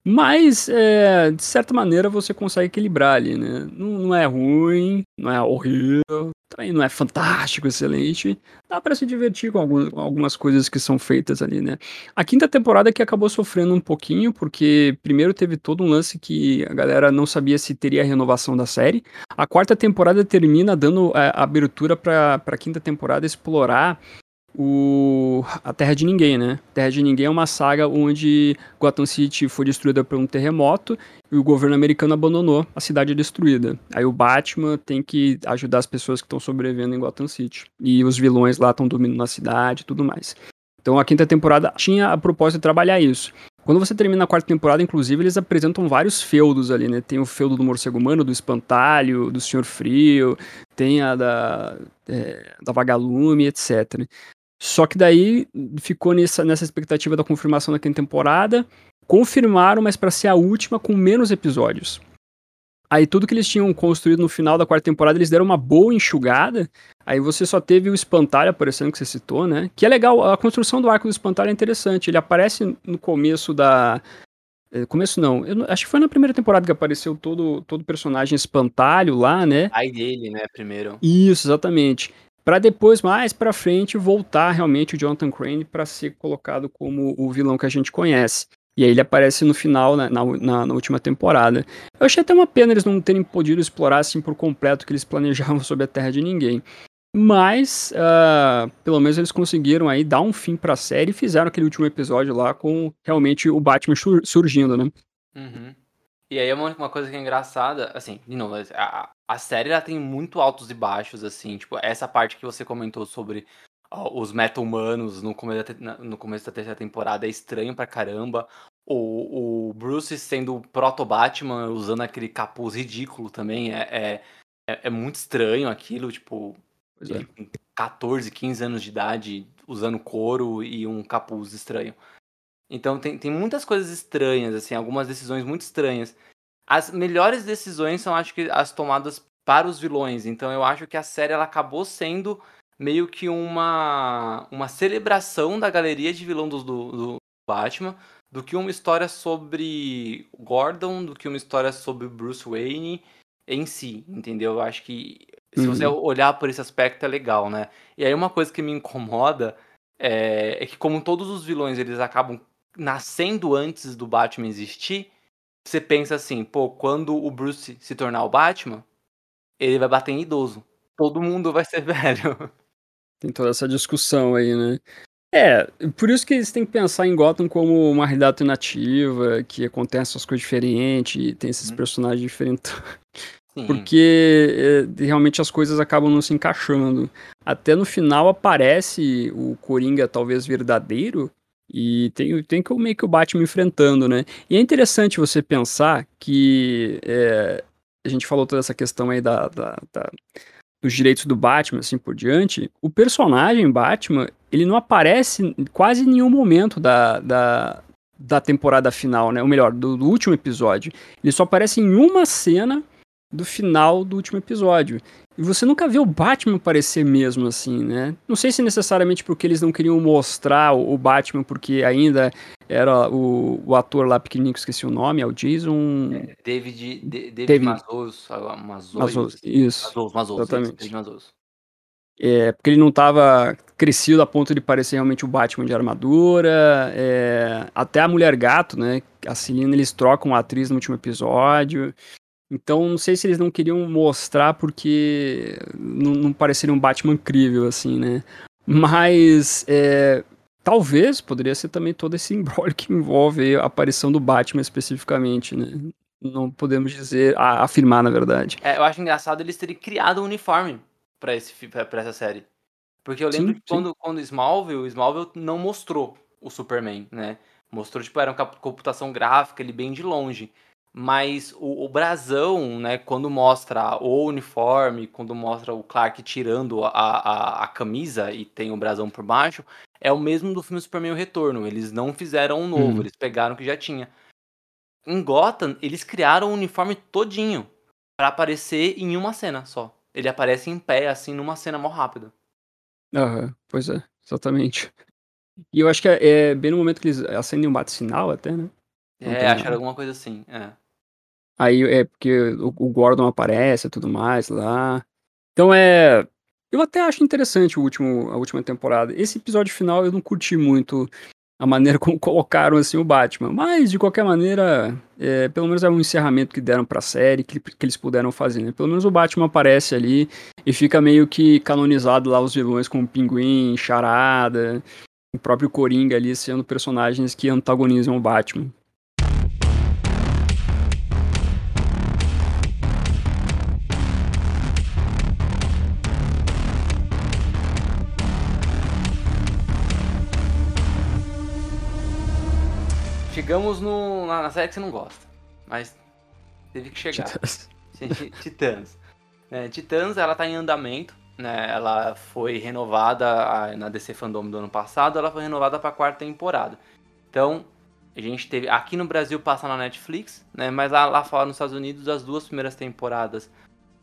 Mas, é, de certa maneira, você consegue equilibrar ali, né? Não, não é ruim, não é horrível, também não é fantástico, excelente. Dá para se divertir com algumas, algumas coisas que são feitas ali, né? A quinta temporada que acabou sofrendo um pouquinho, porque primeiro teve todo um lance que a galera não sabia se teria renovação da série. A quarta temporada termina dando é, abertura para a quinta temporada explorar o a Terra de Ninguém, né? Terra de Ninguém é uma saga onde Gotham City foi destruída por um terremoto e o governo americano abandonou a cidade destruída. Aí o Batman tem que ajudar as pessoas que estão sobrevivendo em Gotham City. E os vilões lá estão dominando a cidade e tudo mais. Então a quinta temporada tinha a propósito de trabalhar isso. Quando você termina a quarta temporada, inclusive, eles apresentam vários feudos ali, né? Tem o feudo do morcego humano, do espantalho, do senhor frio, tem a da, é, da vagalume, etc. Só que daí ficou nessa, nessa expectativa da confirmação da quinta temporada. Confirmaram, mas para ser a última com menos episódios. Aí tudo que eles tinham construído no final da quarta temporada, eles deram uma boa enxugada. Aí você só teve o espantalho aparecendo que você citou, né? Que é legal, a construção do arco do espantalho é interessante. Ele aparece no começo da. É, começo não, eu acho que foi na primeira temporada que apareceu todo todo personagem espantalho lá, né? Aí dele, né, primeiro. Isso, exatamente para depois mais para frente voltar realmente o Jonathan Crane para ser colocado como o vilão que a gente conhece. E aí ele aparece no final, né, na, na, na, última temporada. Eu achei até uma pena eles não terem podido explorar assim por completo o que eles planejavam sobre a Terra de Ninguém. Mas, uh, pelo menos eles conseguiram aí dar um fim para a série e fizeram aquele último episódio lá com realmente o Batman surgindo, né? Uhum. E aí é uma, uma coisa que é engraçada, assim, de novo, a, a série ela tem muito altos e baixos, assim, tipo, essa parte que você comentou sobre os meta-humanos no, começo da, no começo da terceira temporada é estranho pra caramba. O, o Bruce sendo proto-Batman, usando aquele capuz ridículo também, é, é, é, é muito estranho aquilo, tipo, é. 14, 15 anos de idade, usando couro e um capuz estranho. Então tem, tem muitas coisas estranhas, assim, algumas decisões muito estranhas. As melhores decisões são, acho que, as tomadas para os vilões. Então eu acho que a série ela acabou sendo meio que uma, uma celebração da galeria de vilão do, do, do Batman, do que uma história sobre Gordon, do que uma história sobre Bruce Wayne em si, entendeu? Eu acho que se uhum. você olhar por esse aspecto é legal, né? E aí uma coisa que me incomoda é, é que como todos os vilões eles acabam nascendo antes do Batman existir, você pensa assim, pô, quando o Bruce se tornar o Batman, ele vai bater em idoso. Todo mundo vai ser velho. Tem toda essa discussão aí, né? É, por isso que eles têm que pensar em Gotham como uma realidade alternativa, que acontece essas coisas diferentes, e tem esses hum. personagens diferentes. Porque é, realmente as coisas acabam não se encaixando. Até no final aparece o Coringa talvez verdadeiro, e tem, tem que, meio que o Batman enfrentando, né? E é interessante você pensar que é, a gente falou toda essa questão aí da, da, da, dos direitos do Batman, assim por diante. O personagem Batman, ele não aparece em quase nenhum momento da, da, da temporada final, né? Ou melhor, do, do último episódio. Ele só aparece em uma cena do final do último episódio. E você nunca vê o Batman aparecer mesmo assim, né? Não sei se necessariamente porque eles não queriam mostrar o, Batman, porque ainda era o, o ator lá pequenininho, que esqueci o nome, é o Jason... É, David, de, David, David Mazos, Mazos, isso. Mazos, Mazos, exatamente. David Mazos. É, porque ele não estava crescido a ponto de parecer realmente o Batman de armadura. É, até a Mulher Gato, né? A Celina, eles trocam a atriz no último episódio. Então, não sei se eles não queriam mostrar porque não, não pareceria um Batman incrível, assim, né? Mas, é, talvez poderia ser também todo esse embrolho que envolve a aparição do Batman especificamente, né? Não podemos dizer, a, afirmar, na verdade. É, eu acho engraçado eles terem criado um uniforme para essa série. Porque eu lembro sim, que quando, quando Smallville, Smallville não mostrou o Superman, né? Mostrou, tipo, era uma computação gráfica ali bem de longe. Mas o, o brasão, né, quando mostra o uniforme, quando mostra o Clark tirando a, a, a camisa e tem o brasão por baixo, é o mesmo do filme Superman o Retorno. Eles não fizeram um novo, uhum. eles pegaram o que já tinha. Em Gotham, eles criaram o uniforme todinho para aparecer em uma cena só. Ele aparece em pé, assim, numa cena mó rápida. Aham, uhum, pois é, exatamente. E eu acho que é, é, bem no momento que eles acendem o bate-sinal até, né? É, acho que era alguma coisa assim, é. Aí é porque o, o Gordon aparece e tudo mais lá. Então é. Eu até acho interessante o último, a última temporada. Esse episódio final eu não curti muito a maneira como colocaram assim o Batman. Mas, de qualquer maneira, é, pelo menos é um encerramento que deram pra série, que, que eles puderam fazer, né? Pelo menos o Batman aparece ali e fica meio que canonizado lá os vilões como Pinguim, Charada, o próprio Coringa ali sendo personagens que antagonizam o Batman. Chegamos no, na, na, série que você não gosta, mas teve que chegar. Titãs. Titãs. É, Titãs, ela tá em andamento, né? Ela foi renovada na DC Fandom do ano passado, ela foi renovada para a quarta temporada. Então, a gente teve aqui no Brasil passa na Netflix, né? Mas lá, lá fora nos Estados Unidos as duas primeiras temporadas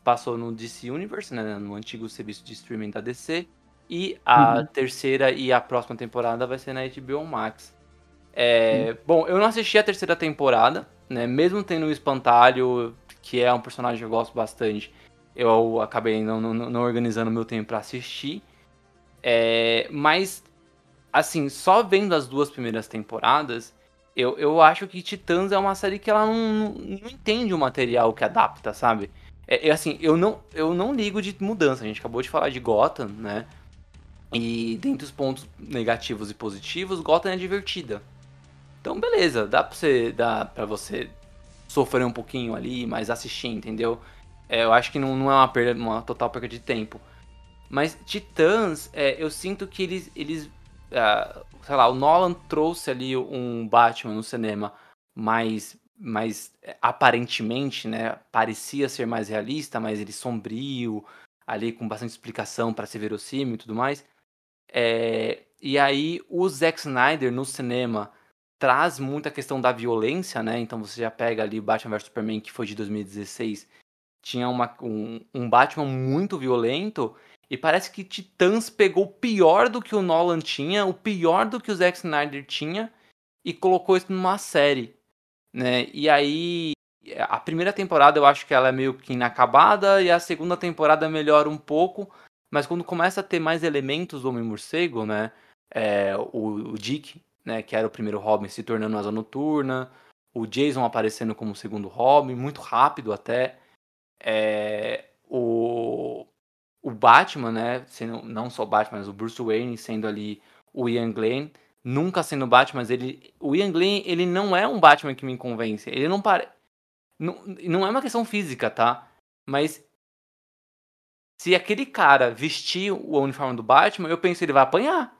passou no DC Universe, né? No antigo serviço de streaming da DC. E a uhum. terceira e a próxima temporada vai ser na HBO Max. É, bom, eu não assisti a terceira temporada, né? Mesmo tendo o Espantalho, que é um personagem que eu gosto bastante, eu acabei não, não, não organizando meu tempo para assistir. É, mas, assim, só vendo as duas primeiras temporadas, eu, eu acho que Titãs é uma série que ela não, não, entende o material que adapta, sabe? É, é, assim, eu não, eu não ligo de mudança. A gente acabou de falar de Gotham, né? E dentre os pontos negativos e positivos, Gotham é divertida. Então, beleza, dá pra você, dá pra você sofrer um pouquinho ali, mas assistir, entendeu? É, eu acho que não, não é uma, perda, uma total perda de tempo. Mas Titãs, é, eu sinto que eles, eles uh, sei lá, o Nolan trouxe ali um Batman no cinema mais, mais é, aparentemente, né, parecia ser mais realista, mas ele sombrio, ali com bastante explicação para ser verossímil e tudo mais. É, e aí o Zack Snyder no cinema traz muita questão da violência, né? Então você já pega ali Batman vs Superman, que foi de 2016, tinha uma, um, um Batman muito violento, e parece que Titãs pegou o pior do que o Nolan tinha, o pior do que o Zack Snyder tinha, e colocou isso numa série, né? E aí, a primeira temporada eu acho que ela é meio que inacabada, e a segunda temporada melhora um pouco, mas quando começa a ter mais elementos do Homem-Morcego, né? É, o, o Dick, né, que era o primeiro Robin, se tornando asa noturna, o Jason aparecendo como segundo Robin, muito rápido até, é, o, o Batman, né, sendo não só o Batman, mas o Bruce Wayne sendo ali o Ian Glenn, nunca sendo Batman, mas ele, o Ian Glenn, ele não é um Batman que me convence, ele não pare... Não, não é uma questão física, tá? Mas se aquele cara vestir o uniforme do Batman, eu penso ele vai apanhar.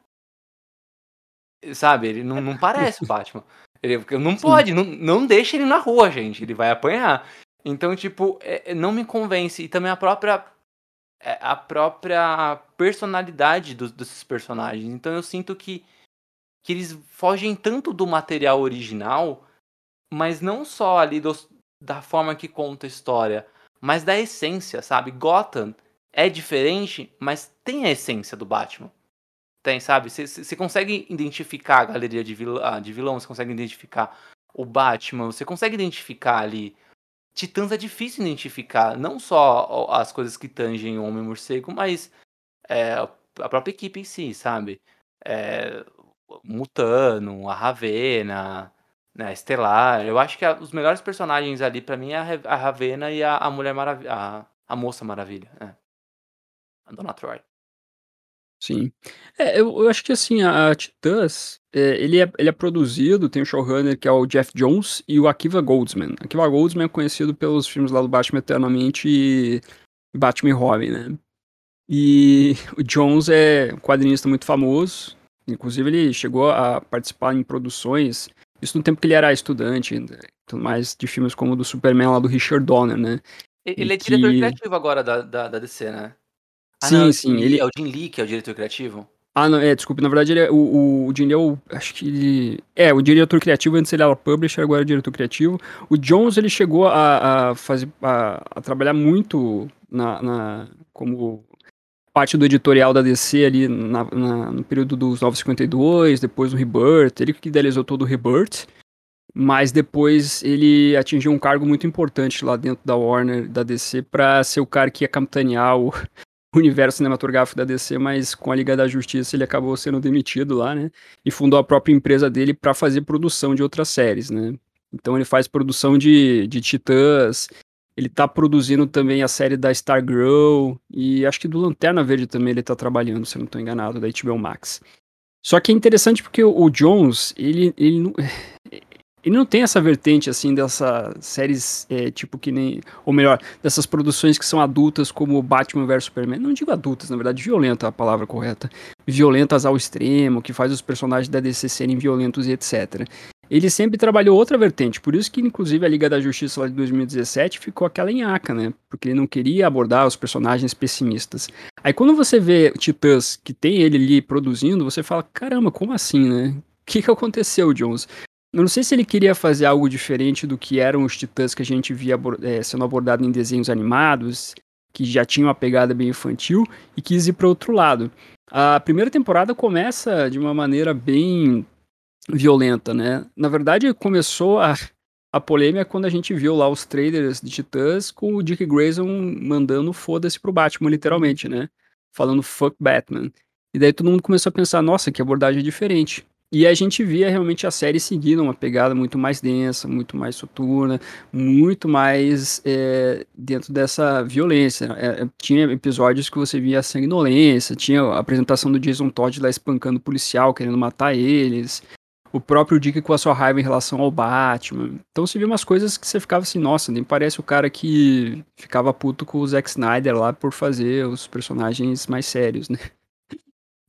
Sabe, ele não, não parece o Batman. Ele não pode, não, não deixa ele na rua, gente. Ele vai apanhar. Então, tipo, é, é, não me convence. E também a própria. É, a própria personalidade dos, desses personagens. Então eu sinto que, que eles fogem tanto do material original, mas não só ali dos, da forma que conta a história, mas da essência, sabe? Gotham é diferente, mas tem a essência do Batman. Tem, sabe? Você consegue identificar a galeria de, vilão, ah, de vilão, você consegue identificar o Batman, você consegue identificar ali. Titãs é difícil identificar, não só as coisas que tangem o Homem-Morcego, mas é, a própria equipe em si, sabe? É, Mutano, a Ravena, né, Estelar. Eu acho que a, os melhores personagens ali para mim é a, a Ravena e a, a Mulher Maravilha, a, a Moça Maravilha, né? A Dona Troy. Sim. É, eu, eu acho que assim, a, a Titãs, é, ele, é, ele é produzido, tem o showrunner que é o Jeff Jones e o Akiva Goldsman. Akiva Goldsman é conhecido pelos filmes lá do Batman Eternamente e Batman Robin, né? E o Jones é um quadrinista muito famoso, inclusive ele chegou a participar em produções, isso no tempo que ele era estudante, tudo mais, de filmes como o do Superman lá do Richard Donner, né? Ele e é diretor que... criativo agora da, da, da DC, né? Ah, sim, não, sim. Ele... É o Jim Lee que é o diretor criativo? Ah, não, é, desculpe, na verdade ele é, o, o Jim Lee é o, acho que ele, é, o diretor criativo, antes ele era publisher, agora é o diretor criativo. O Jones, ele chegou a, a fazer, a, a, trabalhar muito na, na, como parte do editorial da DC ali na, na, no período dos 952, depois do Rebirth, ele que idealizou todo o Rebirth. mas depois ele atingiu um cargo muito importante lá dentro da Warner, da DC, para ser o cara que ia capitanear o universo cinematográfico da DC, mas com a Liga da Justiça ele acabou sendo demitido lá, né? E fundou a própria empresa dele para fazer produção de outras séries, né? Então ele faz produção de, de Titãs, ele tá produzindo também a série da Stargirl e acho que do Lanterna Verde também ele tá trabalhando, se eu não tô enganado, da HBO Max. Só que é interessante porque o, Jones, ele, ele, ele não tem essa vertente, assim, dessas séries, é, tipo, que nem. Ou melhor, dessas produções que são adultas, como Batman vs Superman. Não digo adultas, na verdade, violenta é a palavra correta. Violentas ao extremo, que faz os personagens da DC serem violentos e etc. Ele sempre trabalhou outra vertente, por isso que, inclusive, a Liga da Justiça lá de 2017 ficou aquela enhaca, né? Porque ele não queria abordar os personagens pessimistas. Aí quando você vê Titãs, que tem ele ali produzindo, você fala: caramba, como assim, né? O que, que aconteceu, Jones? Eu não sei se ele queria fazer algo diferente do que eram os titãs que a gente via é, sendo abordado em desenhos animados, que já tinham uma pegada bem infantil, e quis ir para outro lado. A primeira temporada começa de uma maneira bem violenta, né? Na verdade, começou a, a polêmica quando a gente viu lá os trailers de Titãs com o Dick Grayson mandando foda-se pro Batman, literalmente, né? Falando fuck Batman. E daí todo mundo começou a pensar, nossa, que abordagem diferente. E a gente via realmente a série seguindo uma pegada muito mais densa, muito mais soturna, muito mais é, dentro dessa violência. É, tinha episódios que você via sanguinolência, tinha a apresentação do Jason Todd lá espancando o policial, querendo matar eles. O próprio Dick com a sua raiva em relação ao Batman. Então você via umas coisas que você ficava assim, nossa, nem parece o cara que ficava puto com o Zack Snyder lá por fazer os personagens mais sérios, né?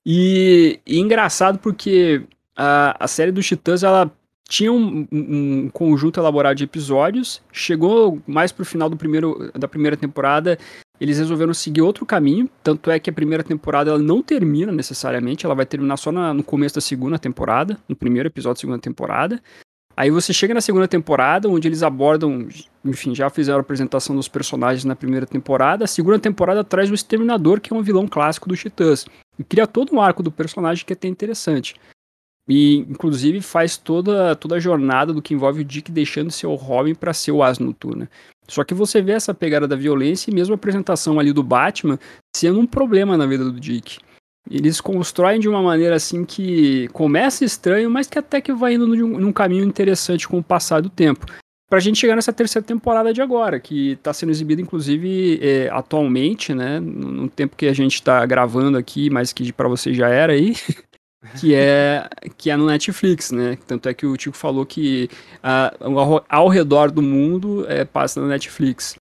E, e engraçado porque a, a série dos Titãs, ela tinha um, um, conjunto elaborado de episódios, chegou mais pro final do primeiro, da primeira temporada, eles resolveram seguir outro caminho, tanto é que a primeira temporada ela não termina necessariamente, ela vai terminar só na, no começo da segunda temporada, no primeiro episódio da segunda temporada. Aí você chega na segunda temporada, onde eles abordam, enfim, já fizeram a apresentação dos personagens na primeira temporada. A segunda temporada traz o Exterminador, que é um vilão clássico do Titãs. E cria todo um arco do personagem que é até interessante. E, inclusive, faz toda, toda a jornada do que envolve o Dick deixando seu Robin para ser o As Noturno. Só que você vê essa pegada da violência e mesmo a apresentação ali do Batman sendo um problema na vida do Dick. Eles constroem de uma maneira assim que começa estranho, mas que até que vai indo num, num caminho interessante com o passar do tempo. Pra gente chegar nessa terceira temporada de agora, que tá sendo exibida, inclusive, é, atualmente, né? No, no tempo que a gente tá gravando aqui, mas que para você já era aí. que é que é no Netflix, né? Tanto é que o Tico falou que uh, ao, ao, redor do mundo é, passa no Netflix.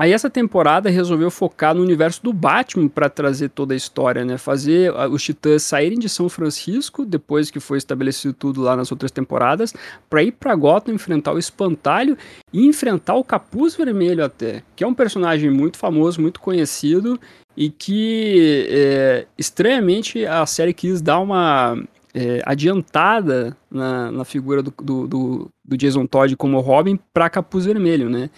Aí essa temporada resolveu focar no universo do Batman para trazer toda a história, né? Fazer os Titãs saírem de São Francisco depois que foi estabelecido tudo lá nas outras temporadas, para ir para Gotham enfrentar o Espantalho e enfrentar o Capuz Vermelho até, que é um personagem muito famoso, muito conhecido e que é, estranhamente a série quis dar uma é, adiantada na, na figura do, do, do, Jason Todd como Robin para Capuz Vermelho, né?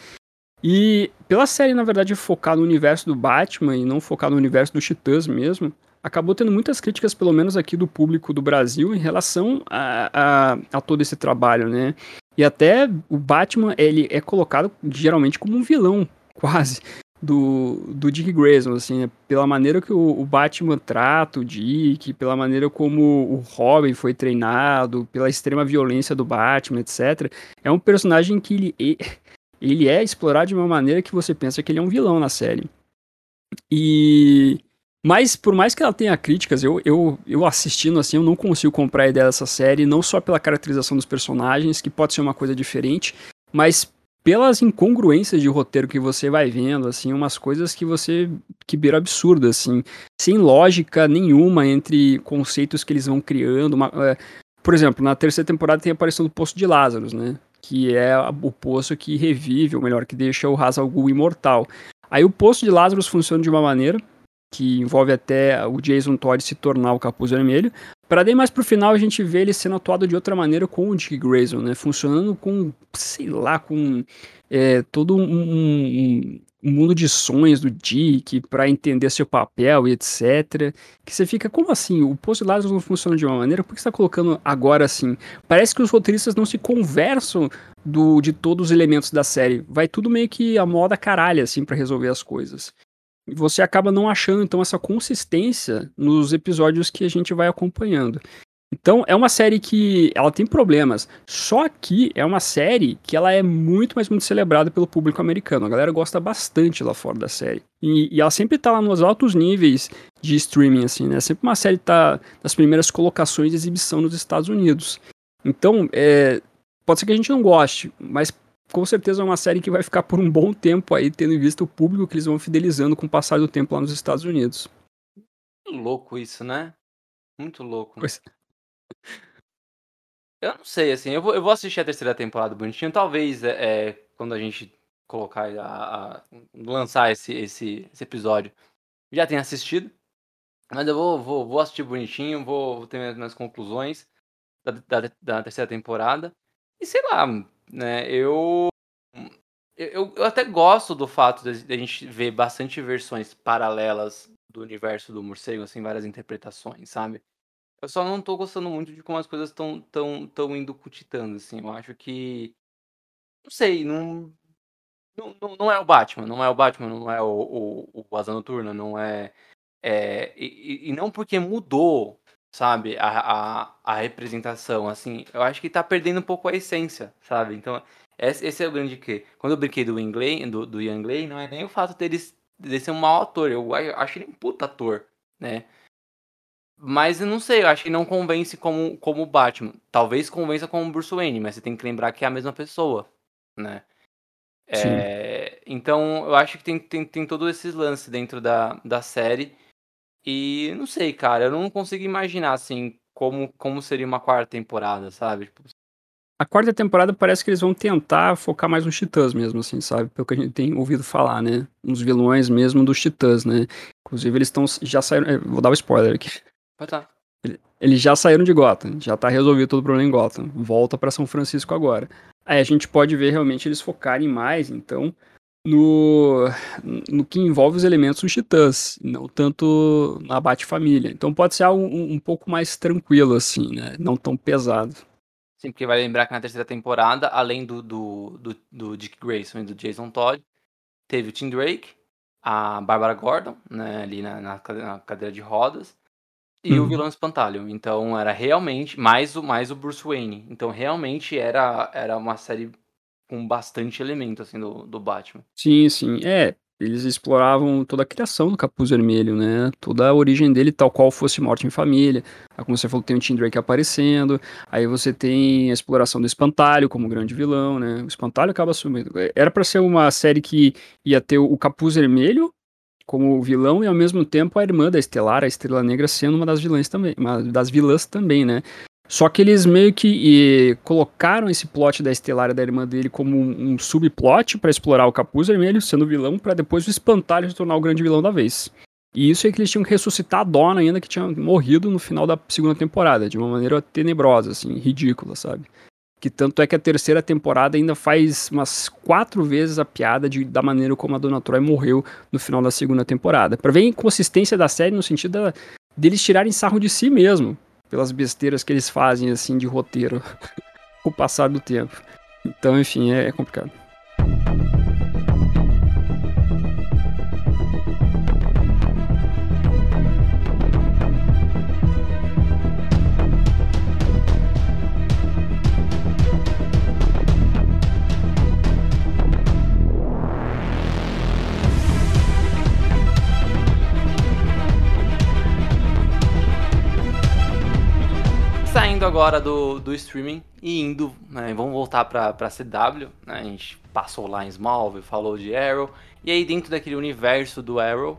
E pela série, na verdade, focar no universo do Batman e não focar no universo do Titãs mesmo, acabou tendo muitas críticas, pelo menos aqui do público do Brasil, em relação a, a, a todo esse trabalho, né? E até o Batman, ele é colocado geralmente como um vilão, quase, do, do Dick Grayson, assim, né? pela maneira que o, o, Batman trata o Dick, pela maneira como o Robin foi treinado, pela extrema violência do Batman, etc. É um personagem que ele, ele é explorado de uma maneira que você pensa que ele é um vilão na série. E mas por mais que ela tenha críticas, eu, eu, eu assistindo assim, eu não consigo comprar a ideia dessa série, não só pela caracterização dos personagens, que pode ser uma coisa diferente, mas pelas incongruências de roteiro que você vai vendo, assim, umas coisas que você que beira absurdo, assim, sem lógica nenhuma entre conceitos que eles vão criando. Uma, é, por exemplo, na terceira temporada tem a aparição do Poço de Lázaro, né? que é o poço que revive, ou melhor, que deixa o Hazal Ghul imortal. Aí o poço de Lazarus funciona de uma maneira que envolve até o Jason Todd se tornar o Capuz Vermelho, Para daí mais pro final a gente vê ele sendo atuado de outra maneira com o Dick Grayson, né? Funcionando com, sei lá, com é, todo um, um, um, mundo de sonhos do Dick para entender seu papel e etc. Que você fica, como assim? O Poço Lazarus não funciona de uma maneira? Por que você tá colocando agora assim? Parece que os roteiristas não se conversam do, de todos os elementos da série. Vai tudo meio que a moda caralho, assim, para resolver as coisas você acaba não achando então essa consistência nos episódios que a gente vai acompanhando. Então é uma série que ela tem problemas. Só que é uma série que ela é muito, mas muito celebrada pelo público americano. A galera gosta bastante lá fora da série. E, e ela sempre tá lá nos altos níveis de streaming, assim, né? Sempre uma série tá nas primeiras colocações de exibição nos Estados Unidos. Então, é, pode ser que a gente não goste, mas com certeza é uma série que vai ficar por um bom tempo aí, tendo em vista o público que eles vão fidelizando com o passar do tempo lá nos Estados Unidos. Louco isso, né? Muito louco. Pois. Eu não sei, assim, eu vou, eu vou assistir a terceira temporada bonitinho, talvez é, é quando a gente colocar, a, a, lançar esse, esse, esse episódio, já tenha assistido, mas eu vou, vou, vou assistir bonitinho, vou, vou ter minhas, minhas conclusões da, da, da terceira temporada, e sei lá, né? Eu, eu, eu até gosto do fato de a gente ver bastante versões paralelas do universo do morcego, assim, várias interpretações, sabe? Eu só não tô gostando muito de como as coisas estão tão, tão indo cutitando, assim. Eu acho que. Não sei, não. Não, não é o Batman, não é o Batman, não é o, o, o Asa Noturna, não é. é e, e não porque mudou sabe? A, a, a representação, assim, eu acho que tá perdendo um pouco a essência, sabe? Então, esse, esse é o grande que. Quando eu brinquei do Inglay, do, do Ian Glay, não é nem o fato dele, dele ser um mau ator, eu acho ele um puta ator, né? Mas eu não sei, eu acho que não convence como, como Batman. Talvez convença como Bruce Wayne, mas você tem que lembrar que é a mesma pessoa, né? É, então, eu acho que tem, tem, tem todos esses lances dentro da, da série e não sei, cara, eu não consigo imaginar assim como, como seria uma quarta temporada, sabe? Tipo... A quarta temporada parece que eles vão tentar focar mais nos titãs mesmo, assim, sabe? Pelo que a gente tem ouvido falar, né? Nos vilões mesmo dos titãs, né? Inclusive eles estão já saíram, eh, vou dar um spoiler aqui. Pode tá. Eles já saíram de Gotham, já tá resolvido todo o problema em Gotham. Volta para São Francisco agora. Aí a gente pode ver realmente eles focarem mais, então, no, no que envolve os elementos dos titãs, não tanto na Bate-Família. Então pode ser algo um, um, pouco mais tranquilo, assim, né? Não tão pesado. Sim, porque vai lembrar que na terceira temporada, além do, do, do, do Dick Grayson e do Jason Todd, teve o Tim Drake, a Barbara Gordon, né, ali na, na, cadeira de rodas, e uhum. o vilão espantalho. Então era realmente mais o mais o Bruce Wayne. Então realmente era era uma série com bastante elemento, assim, do, do Batman. Sim, sim. É, eles exploravam toda a criação do Capuz Vermelho, né? Toda a origem dele, tal qual fosse Morte em Família. Aí, como você falou, tem o Tim Drake aparecendo. Aí você tem a exploração do Espantalho como grande vilão, né? O Espantalho acaba assumindo. Era para ser uma série que ia ter o Capuz Vermelho como vilão e ao mesmo tempo a irmã da Estelar, a Estrela Negra, sendo uma das vilãs também, uma das vilãs também, né? Só que eles meio que e, colocaram esse plot da Estelária da irmã dele como um, um subplot para explorar o Capuz Vermelho, sendo vilão, para depois o Espantalho se tornar o grande vilão da vez. E isso é que eles tinham que ressuscitar a Donna ainda que tinha morrido no final da segunda temporada, de uma maneira tenebrosa, assim, ridícula, sabe? Que tanto é que a terceira temporada ainda faz umas quatro vezes a piada de, da maneira como a Dona Troy morreu no final da segunda temporada. Pra ver a inconsistência da série no sentido da, deles tirarem sarro de si mesmo pelas besteiras que eles fazem, assim, de roteiro com o passar do tempo. Então, enfim, é, é complicado. Agora do, do streaming e indo, né, vamos voltar pra, pra CW, né, a gente passou lá em Smallville, falou de Arrow, e aí dentro daquele universo do Arrow,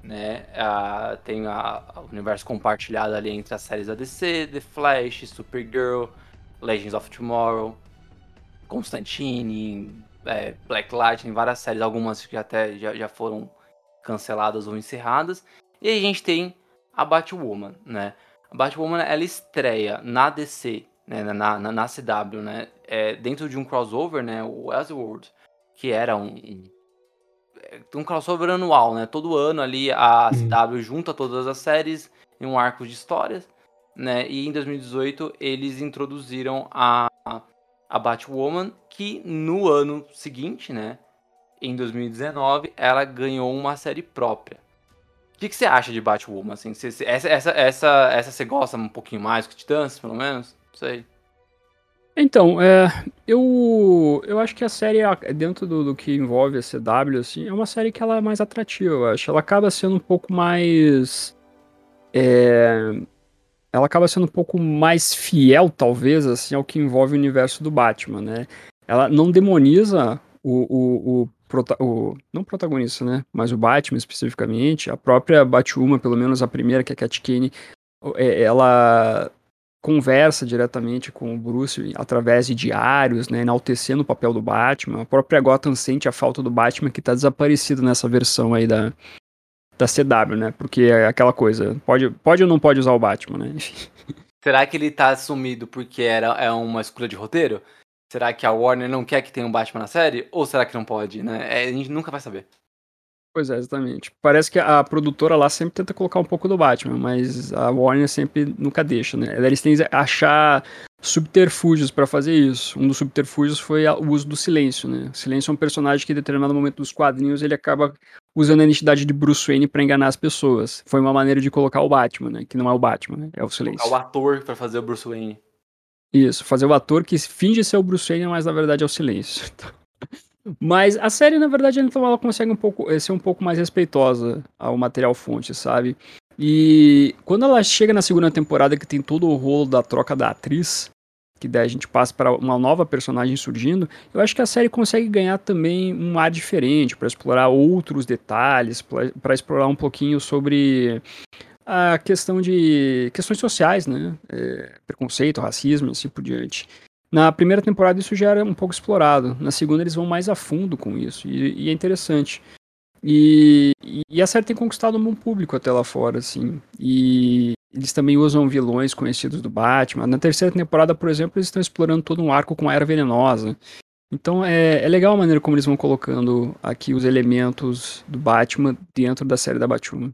né, a, tem a, o universo compartilhado ali entre as séries da DC, The Flash, Supergirl, Legends of Tomorrow, Constantine, é, Black Lightning, várias séries, algumas que até já, já foram canceladas ou encerradas, e aí a gente tem a Batwoman, né, Batwoman ela estreia na DC, né, na, na, na CW, né, é, dentro de um crossover, né, o Elseworld, que era um, um crossover anual, né, todo ano ali a CW junta todas as séries em um arco de histórias, né, e em 2018 eles introduziram a, a Batwoman, que no ano seguinte, né, em 2019, ela ganhou uma série própria. O que, que você acha de Batwoman? Assim, você, essa, essa, essa, essa você gosta um pouquinho mais que Titãs, pelo menos? Não sei. Então, é, eu, eu acho que a série, dentro do, do, que envolve a CW, assim, é uma série que ela é mais atrativa, eu acho. Ela acaba sendo um pouco mais. É, ela acaba sendo um pouco mais fiel, talvez, assim, ao que envolve o universo do Batman, né? Ela não demoniza o, o, o o, não protagonista, né? Mas o Batman especificamente, a própria Batwoman, pelo menos a primeira, que é a Cat Kane, é, ela conversa diretamente com o Bruce através de diários, né, enaltecendo o papel do Batman. A própria Gotham sente a falta do Batman que está desaparecido nessa versão aí da, da CW, né? Porque é aquela coisa, pode, pode ou não pode usar o Batman, né? Será que ele tá sumido porque era, é uma escolha de roteiro? Será que a Warner não quer que tenha um Batman na série? Ou será que não pode, né? É, a gente nunca vai saber. Pois é, exatamente. Parece que a produtora lá sempre tenta colocar um pouco do Batman, mas a Warner sempre nunca deixa, né? Eles têm que achar subterfúgios para fazer isso. Um dos subterfúgios foi o uso do silêncio, né? O silêncio é um personagem que em determinado momento dos quadrinhos ele acaba usando a identidade de Bruce Wayne para enganar as pessoas. Foi uma maneira de colocar o Batman, né? Que não é o Batman, né? É o silêncio. Colocar o ator para fazer o Bruce Wayne. Isso, fazer o ator que finge ser o Bruce Wayne, mas na verdade é o silêncio. Mas a série, na verdade, então, ela consegue um pouco, eh, ser um pouco mais respeitosa ao material fonte, sabe? E quando ela chega na segunda temporada, que tem todo o rolo da troca da atriz, que daí a gente passa para uma nova personagem surgindo, eu acho que a série consegue ganhar também um ar diferente para explorar outros detalhes, para explorar um pouquinho sobre a questão de questões sociais, né? É, preconceito, racismo, assim por diante. Na primeira temporada isso já era um pouco explorado, na segunda eles vão mais a fundo com isso, e, e é interessante. E, e, a série tem conquistado um bom público até lá fora, assim. E eles também usam vilões conhecidos do Batman. Na terceira temporada, por exemplo, eles estão explorando todo um arco com a Era Venenosa. Então é, é legal a maneira como eles vão colocando aqui os elementos do Batman dentro da série da Batman.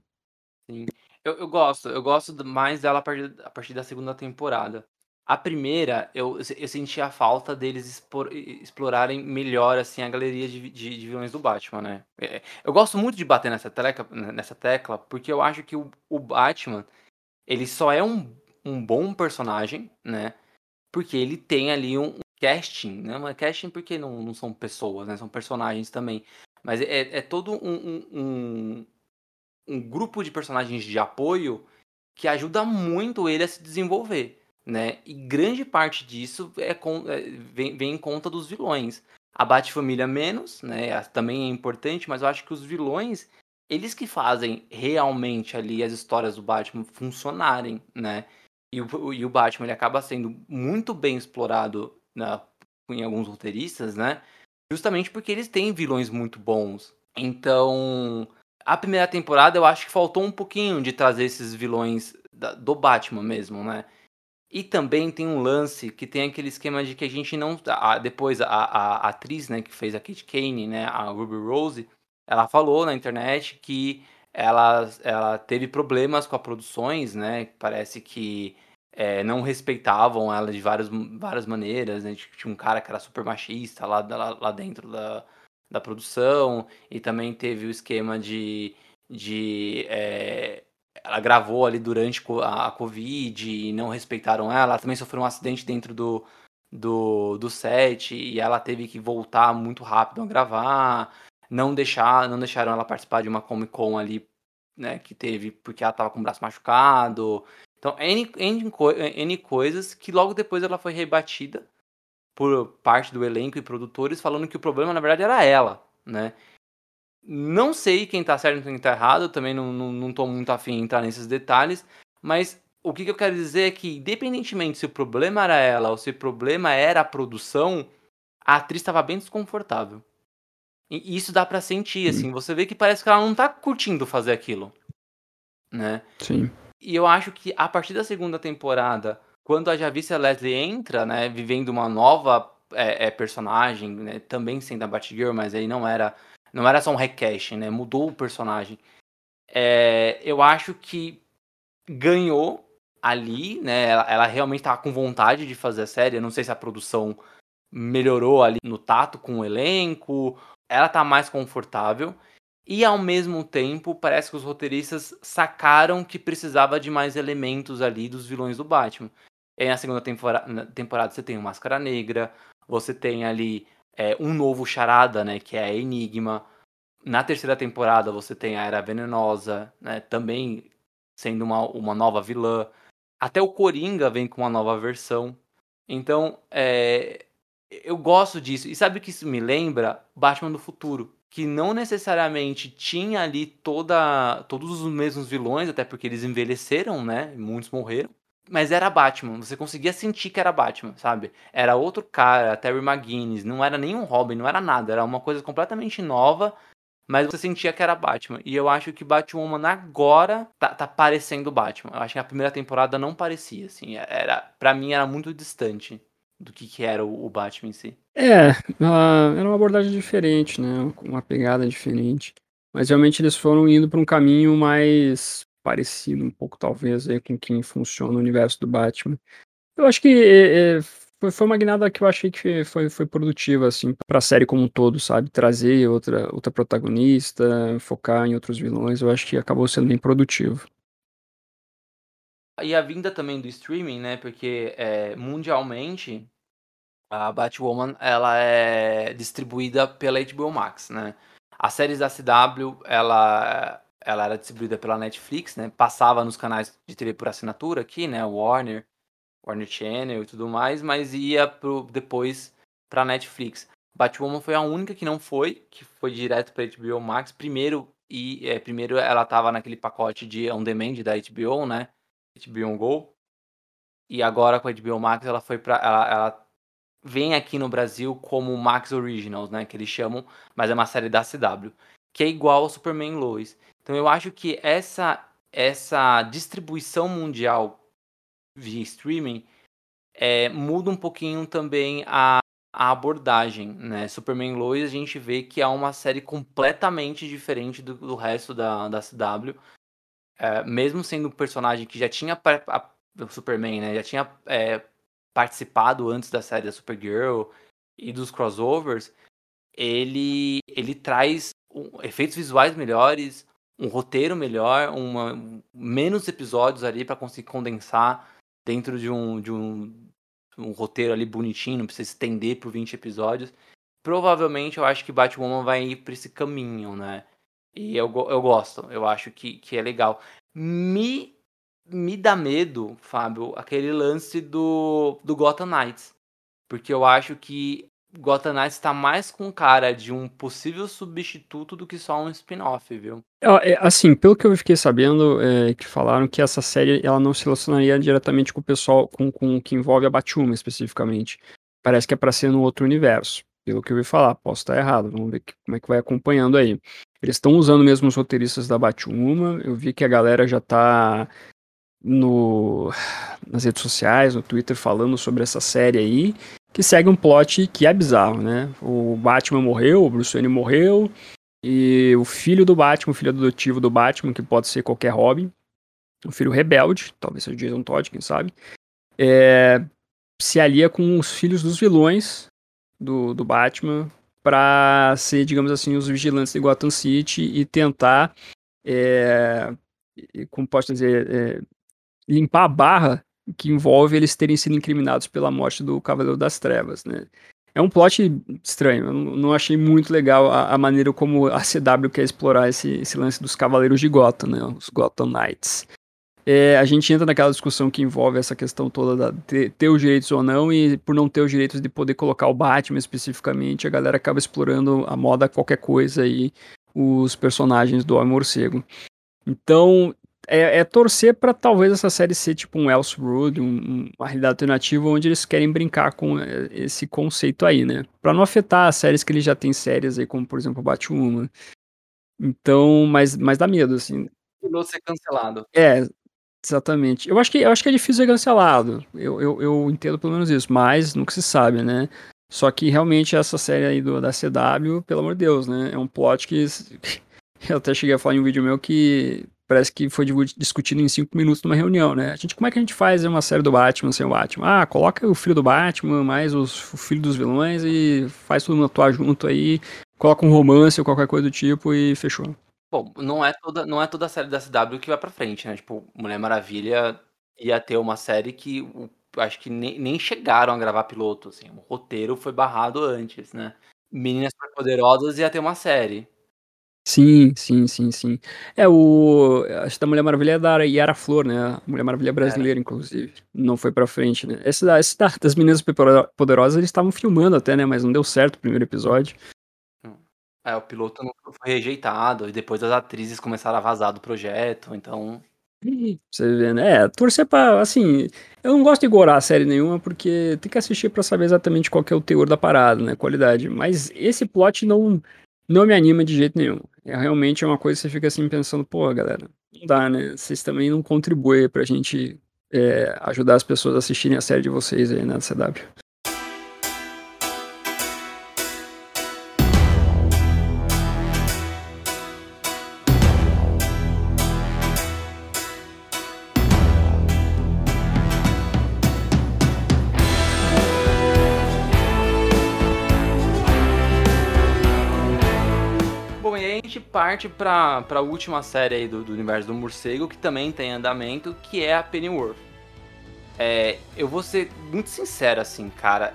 Sim. Eu, eu gosto, eu gosto mais dela a partir, a partir da segunda temporada. A primeira, eu, eu senti a falta deles expor, explorarem melhor assim a galeria de, de, de, vilões do Batman, né? É, eu gosto muito de bater nessa tecla, nessa tecla porque eu acho que o, o Batman ele só é um, um bom personagem, né? Porque ele tem ali um, um casting, né? Mas casting porque não, não são pessoas, né? São personagens também. Mas é, é todo um, um, um grupo de personagens de apoio que ajuda muito ele a se desenvolver, né? E grande parte disso é, com, é vem, vem em conta dos vilões. A Bat-família menos, né? Também é importante, mas eu acho que os vilões, eles que fazem realmente ali as histórias do Batman funcionarem, né? E o, e o Batman ele acaba sendo muito bem explorado na, em alguns roteiristas, né? Justamente porque eles têm vilões muito bons. Então, a primeira temporada eu acho que faltou um pouquinho de trazer esses vilões da, do Batman mesmo, né? E também tem um lance que tem aquele esquema de que a gente não. A, depois a, a, a, atriz, né, que fez a Kate Kane, né, a Ruby Rose, ela falou na internet que ela, ela teve problemas com as produções, né? Parece que é, não respeitavam ela de várias, várias maneiras, né? Tinha um cara que era super machista lá, lá, lá dentro da, da produção, e também teve o esquema de. de é, ela gravou ali durante a Covid e não respeitaram ela. Ela também sofreu um acidente dentro do, do, do set e ela teve que voltar muito rápido a gravar. Não deixar, não deixaram ela participar de uma Comic Con ali, né, que teve porque ela tava com o braço machucado. Então, N, N, N coisas que logo depois ela foi rebatida por parte do elenco e produtores falando que o problema na verdade era ela, né? Não sei quem tá certo e quem tá errado, também não, não, não tô muito afim em entrar nesses detalhes, mas o que, que eu quero dizer é que, independentemente se o problema era ela ou se o problema era a produção, a atriz estava bem desconfortável. E isso dá para sentir, assim, você vê que parece que ela não tá curtindo fazer aquilo, né? Sim. E eu acho que a partir da segunda temporada, quando a Javicia Leslie entra, né, vivendo uma nova é, é, personagem, né, também sendo a Batgirl, mas aí não era, não era só um recash, né, mudou o personagem. É, eu acho que ganhou ali, né, ela, ela realmente estava com vontade de fazer a série, eu não sei se a produção melhorou ali no tato com o elenco, ela tá mais confortável. E ao mesmo tempo, parece que os roteiristas sacaram que precisava de mais elementos ali dos vilões do Batman. E na segunda temporada, temporada você tem o Máscara Negra, você tem ali é, um novo charada, né, que é a Enigma. Na terceira temporada você tem a Era Venenosa, né, também sendo uma, uma nova vilã. Até o Coringa vem com uma nova versão. Então, é, eu gosto disso. E sabe o que isso me lembra? Batman do Futuro. Que não necessariamente tinha ali toda, todos os mesmos vilões, até porque eles envelheceram, né? Muitos morreram. Mas era Batman, você conseguia sentir que era Batman, sabe? Era outro cara, Terry McGuinness, não era nenhum Robin, não era nada, era uma coisa completamente nova, mas você sentia que era Batman. E eu acho que Batwoman agora tá, tá parecendo Batman. Eu acho que a primeira temporada não parecia, assim, era, para mim era muito distante do que, que era o, o, Batman em si. É, era uma abordagem diferente, né? Uma pegada diferente. Mas realmente eles foram indo para um caminho mais parecido, um pouco talvez, aí, com quem funciona o universo do Batman. Eu acho que é, foi, uma guinada que eu achei que foi, foi produtiva, assim, para a série como um todo, sabe? Trazer outra, outra protagonista, focar em outros vilões, eu acho que acabou sendo bem produtivo. E a vinda também do streaming, né? Porque é, mundialmente a Batwoman ela é distribuída pela HBO Max, né? As séries da CW ela ela era distribuída pela Netflix, né? Passava nos canais de TV por assinatura aqui, né? Warner, Warner Channel e tudo mais, mas ia pro, depois para Netflix. Batwoman foi a única que não foi, que foi direto para HBO Max. Primeiro e é, primeiro ela tava naquele pacote de on demand da HBO, né? HBO Go. E agora com a HBO Max ela foi para ela, ela, vem aqui no Brasil como Max Originals, né, que eles chamam, mas é uma série da CW, que é igual ao Superman Lois. Então eu acho que essa essa distribuição mundial via streaming é, muda um pouquinho também a, a abordagem, né? Superman Lois a gente vê que é uma série completamente diferente do, do resto da, da CW é, mesmo sendo um personagem que já tinha a, o Superman, né, já tinha é, participado antes da série da Supergirl e dos crossovers, ele ele traz um, efeitos visuais melhores, um roteiro melhor, uma, menos episódios ali para conseguir condensar dentro de um, de um, um roteiro ali bonitinho, não precisa estender por 20 episódios. Provavelmente eu acho que Batwoman vai ir para esse caminho, né? E eu, eu gosto, eu acho que, que é legal. Me, me dá medo, Fábio, aquele lance do, do Gotham Knights. Porque eu acho que Gotham Knights está mais com cara de um possível substituto do que só um spin-off, viu? É, assim, pelo que eu fiquei sabendo, é, que falaram que essa série ela não se relacionaria diretamente com o pessoal, com, com o que envolve a Batwoman especificamente. Parece que é para ser no outro universo. Pelo que eu ouvi falar, posso estar errado, vamos ver que, como é que vai acompanhando aí. Eles estão usando mesmo os roteiristas da Batwoman. Eu vi que a galera já tá no, nas redes sociais, no Twitter, falando sobre essa série aí, que segue um plot que é bizarro, né? O Batman morreu, o Bruce Wayne morreu, e o filho do Batman, o filho adotivo do Batman, que pode ser qualquer Robin, um filho rebelde, talvez seja Jason Todd, quem sabe, é, se alia com os filhos dos vilões do, do Batman para ser, digamos assim, os vigilantes de Gotham City e tentar, é, como posso dizer, é, limpar a barra que envolve eles terem sido incriminados pela morte do Cavaleiro das Trevas, né? É um plot estranho, eu não achei muito legal a, a maneira como a CW quer explorar esse, esse, lance dos Cavaleiros de Gotham, né? Os Gotham Knights é, a gente entra naquela discussão que envolve essa questão toda de ter, ter, os direitos ou não, e por não ter os direitos de poder colocar o Batman especificamente, a galera acaba explorando a moda qualquer coisa e os personagens do Homem-Morcego. Então, é, é torcer para talvez essa série ser tipo um Elseworld, um, uma realidade alternativa onde eles querem brincar com é, esse conceito aí, né? Para não afetar as séries que eles já têm séries aí, como por exemplo Batwoman. Então, mas, mas dá medo, assim. Não ser cancelado. É, Exatamente. Eu acho que, eu acho que é difícil ser cancelado. Eu, eu, eu entendo pelo menos isso, mas nunca se sabe, né? Só que realmente essa série aí do, da CW, pelo amor de Deus, né? É um plot que. Eu até cheguei a falar em um vídeo meu que parece que foi discutido em cinco minutos numa reunião, né? A gente, como é que a gente faz uma série do Batman sem o Batman? Ah, coloca o filho do Batman, mais os, o filho dos vilões e faz todo mundo atuar junto aí, coloca um romance ou qualquer coisa do tipo e fechou. Bom, não é toda, não é toda a série da CW que vai pra frente, né? Tipo, Mulher Maravilha ia ter uma série que acho que nem, nem chegaram a gravar piloto, assim. O roteiro foi barrado antes, né? Meninas Poderosas ia ter uma série. Sim, sim, sim, sim. É, o. Acho que da Mulher Maravilha é da Yara Flor, né? A Mulher Maravilha brasileira, Era. inclusive. Não foi pra frente, né? Esse, esse das Meninas Poderosas eles estavam filmando até, né? Mas não deu certo o primeiro episódio. É, o piloto não foi rejeitado, e depois as atrizes começaram a vazar do projeto, então. Você vê, né? É, torcer pra. Assim, eu não gosto de gorar a série nenhuma, porque tem que assistir para saber exatamente qual é o teor da parada, né? Qualidade. Mas esse plot não, não me anima de jeito nenhum. É realmente uma coisa que você fica assim pensando, pô, galera, não dá, né? Vocês também não contribuem pra gente é, ajudar as pessoas a assistirem a série de vocês aí na CW. Parte pra, pra última série aí do, do universo do morcego, que também tem andamento, que é a Pennyworth. É, eu vou ser muito sincero, assim, cara.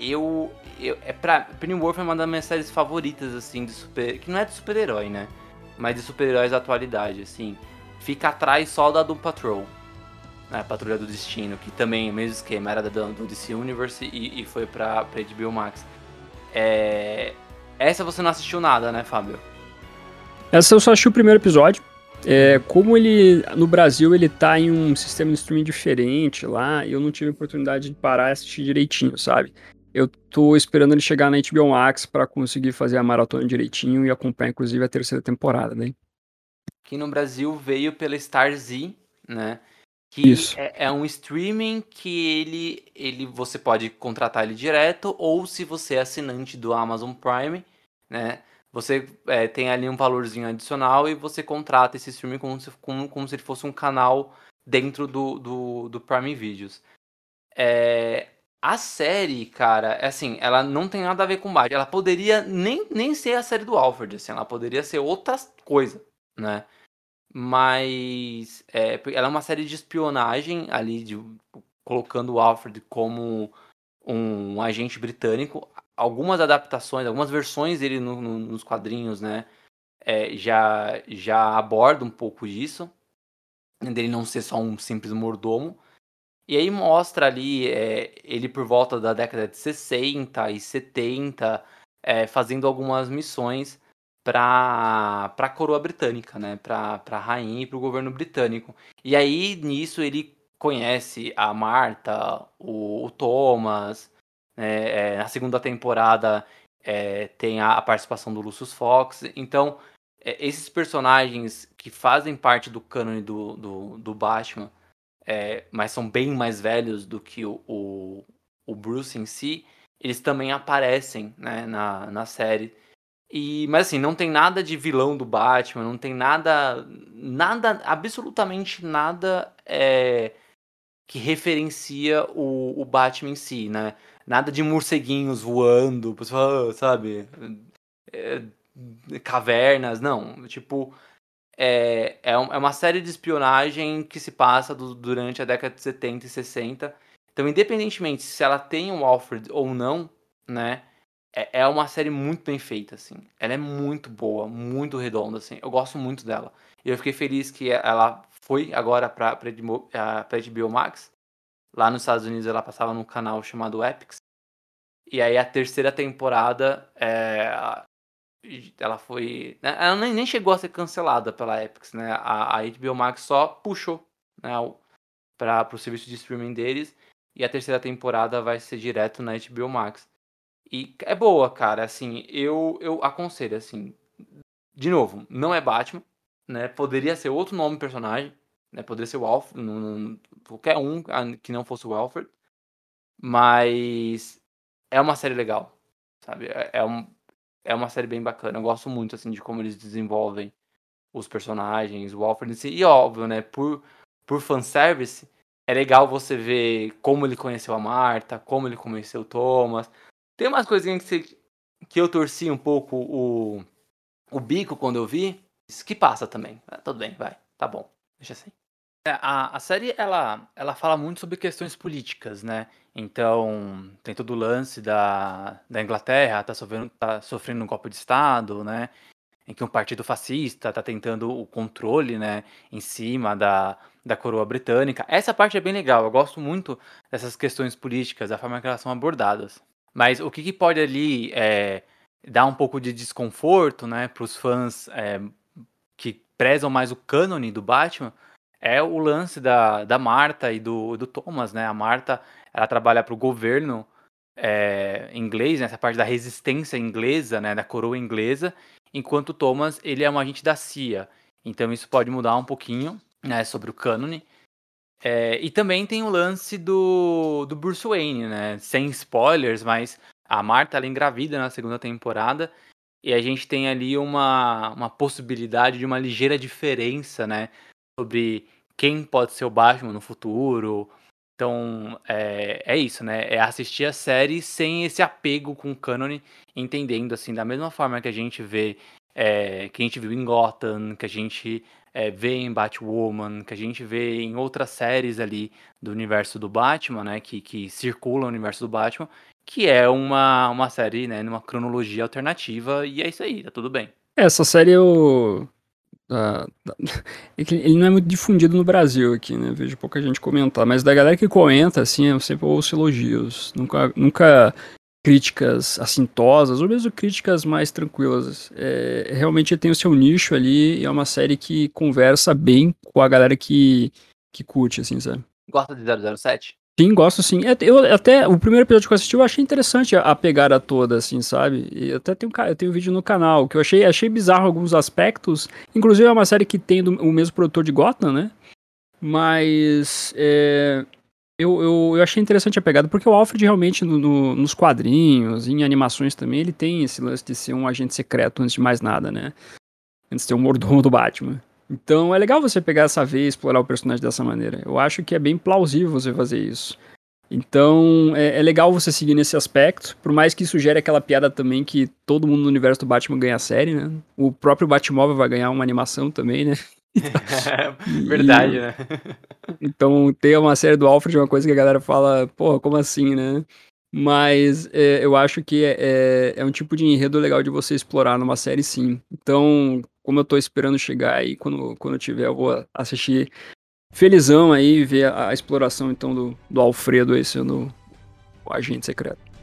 Eu. eu é pra, Pennyworth é uma das minhas séries favoritas, assim, de super. Que não é de super-herói, né? Mas de super-heróis da atualidade, assim. Fica atrás só da Doom Patrol. Né? A Patrulha do Destino, que também é mesmo esquema, era da, do DC Universe e, e foi pra, pra HBO Max. É, essa você não assistiu nada, né, Fábio? Essa eu só achei o primeiro episódio. É, como ele, no Brasil, ele tá em um sistema de streaming diferente lá, eu não tive oportunidade de parar e assistir direitinho, sabe? Eu tô esperando ele chegar na HBO Max para conseguir fazer a maratona direitinho e acompanhar, inclusive, a terceira temporada, né? Aqui no Brasil veio pela Z, né? Que Isso. É, é, um streaming que ele, ele você pode contratar ele direto, ou se você é assinante do Amazon Prime, né? Você é, tem ali um valorzinho adicional e você contrata esse streaming como se, como, como se ele fosse um canal dentro do, do, do Prime Videos. É, a série, cara, é assim, ela não tem nada a ver com Batman. Ela poderia nem, nem ser a série do Alfred, assim, ela poderia ser outra coisa, né? Mas é, ela é uma série de espionagem ali, de, colocando o Alfred como um agente britânico algumas adaptações, algumas versões dele no, no, nos quadrinhos, né? É, já, já aborda um pouco disso, dele não ser só um simples mordomo. E aí mostra ali é, ele por volta da década de 60 e 70 é, fazendo algumas missões para a coroa britânica, né? Para a rainha e para o governo britânico. E aí nisso ele conhece a Marta, o, o Thomas, é, é, na segunda temporada é, tem a, a, participação do Lucius Fox. Então, é, esses personagens que fazem parte do cânone do, do, do Batman, é, mas são bem mais velhos do que o, o, o, Bruce em si, eles também aparecem né, na, na série. E, mas assim, não tem nada de vilão do Batman, não tem nada, nada, absolutamente nada é, que referencia o, o Batman em si, né? Nada de morceguinhos voando, sabe? É, cavernas, não. Tipo, é, é, é uma série de espionagem que se passa do, durante a década de 70 e 60. Então, independentemente se ela tem o Alfred ou não, né? É, é uma série muito bem feita, assim. Ela é muito boa, muito redonda, assim. Eu gosto muito dela. E eu fiquei feliz que ela foi agora pra, pra, pra HBO Max. Lá nos Estados Unidos ela passava num canal chamado Epics. E aí a terceira temporada, é, ela foi... Né, ela nem, chegou a ser cancelada pela Epics, né? A, a HBO Max só puxou né, para o serviço de streaming deles. E a terceira temporada vai ser direto na HBO Max. E é boa, cara. Assim, eu, eu aconselho, assim... De novo, não é Batman, né? Poderia ser outro nome personagem, né? Poderia ser o Alfred, qualquer um que não fosse o Alfred. Mas é uma série legal, sabe? É, é, um, é uma série bem bacana. Eu gosto muito, assim, de como eles desenvolvem os personagens, o Alfred em si. E óbvio, né? Por, por fanservice, é legal você ver como ele conheceu a Marta, como ele conheceu o Thomas. Tem umas coisinhas que, você, que eu torci um pouco o, o bico quando eu vi. Isso que passa também. Ah, tudo bem, vai. Tá bom. Deixa assim. É, a, a série, ela, ela fala muito sobre questões políticas, né? Então, tem todo o lance da, da Inglaterra, tá sofrendo, tá sofrendo um golpe de Estado, né? Em que um partido fascista tá tentando o controle, né? Em cima da, da coroa britânica. Essa parte é bem legal, eu gosto muito dessas questões políticas, da forma que elas são abordadas. Mas o que, que pode ali é, dar um pouco de desconforto, né? Para os fãs é, que prezam mais o cânone do Batman é o lance da, da Marta e do, do Thomas, né? A Marta, ela trabalha para o governo é, inglês, né? parte da resistência inglesa, né? Da coroa inglesa, enquanto o Thomas, ele é um agente da CIA. Então isso pode mudar um pouquinho, né? Sobre o cânone. É, e também tem o lance do, do Bruce Wayne, né? Sem spoilers, mas a Marta, ela é engravida na segunda temporada e a gente tem ali uma, uma possibilidade de uma ligeira diferença, né? Sobre quem pode ser o Batman no futuro. Então, é, é isso, né? É assistir a série sem esse apego com o cânone, entendendo, assim, da mesma forma que a gente vê, é, que a gente viu em Gotham, que a gente é, vê em Batwoman, que a gente vê em outras séries ali do universo do Batman, né? Que, que circulam o universo do Batman que é uma, uma série, né, numa cronologia alternativa, e é isso aí, tá tudo bem. Essa série eu. Uh, ele não é muito difundido no Brasil aqui, né? Vejo pouca gente comentar, mas da galera que comenta, assim, eu sempre ouço elogios. Nunca, nunca críticas assintosas, ou mesmo críticas mais tranquilas. É, realmente tem o seu nicho ali e é uma série que conversa bem com a galera que, que curte, assim, sabe? Gosta de 007? Sim, gosto sim. É, eu até o primeiro episódio que eu assisti eu achei interessante a, pegada toda, assim, sabe? E até tem um, tem um vídeo no canal que eu achei, achei bizarro alguns aspectos. Inclusive é uma série que tem do, o mesmo produtor de Gotham, né? Mas é, eu, eu, eu, achei interessante a pegada, porque o Alfred realmente no, no, nos quadrinhos, em animações também, ele tem esse lance de ser um agente secreto antes de mais nada, né? Antes de ser o mordomo do Batman. Então é legal você pegar essa vez e explorar o personagem dessa maneira. Eu acho que é bem plausível você fazer isso. Então é, é, legal você seguir nesse aspecto, por mais que isso gere aquela piada também que todo mundo no universo do Batman ganha a série, né? O próprio Batmóvel vai ganhar uma animação também, né? Verdade, né? Então ter uma série do Alfred é uma coisa que a galera fala, pô, como assim, né? Mas é, eu acho que é, é, é, um tipo de enredo legal de você explorar numa série, sim. Então, como eu tô esperando chegar aí, quando, quando eu tiver, eu vou assistir felizão aí, ver a, a exploração então do, do Alfredo aí sendo o agente secreto.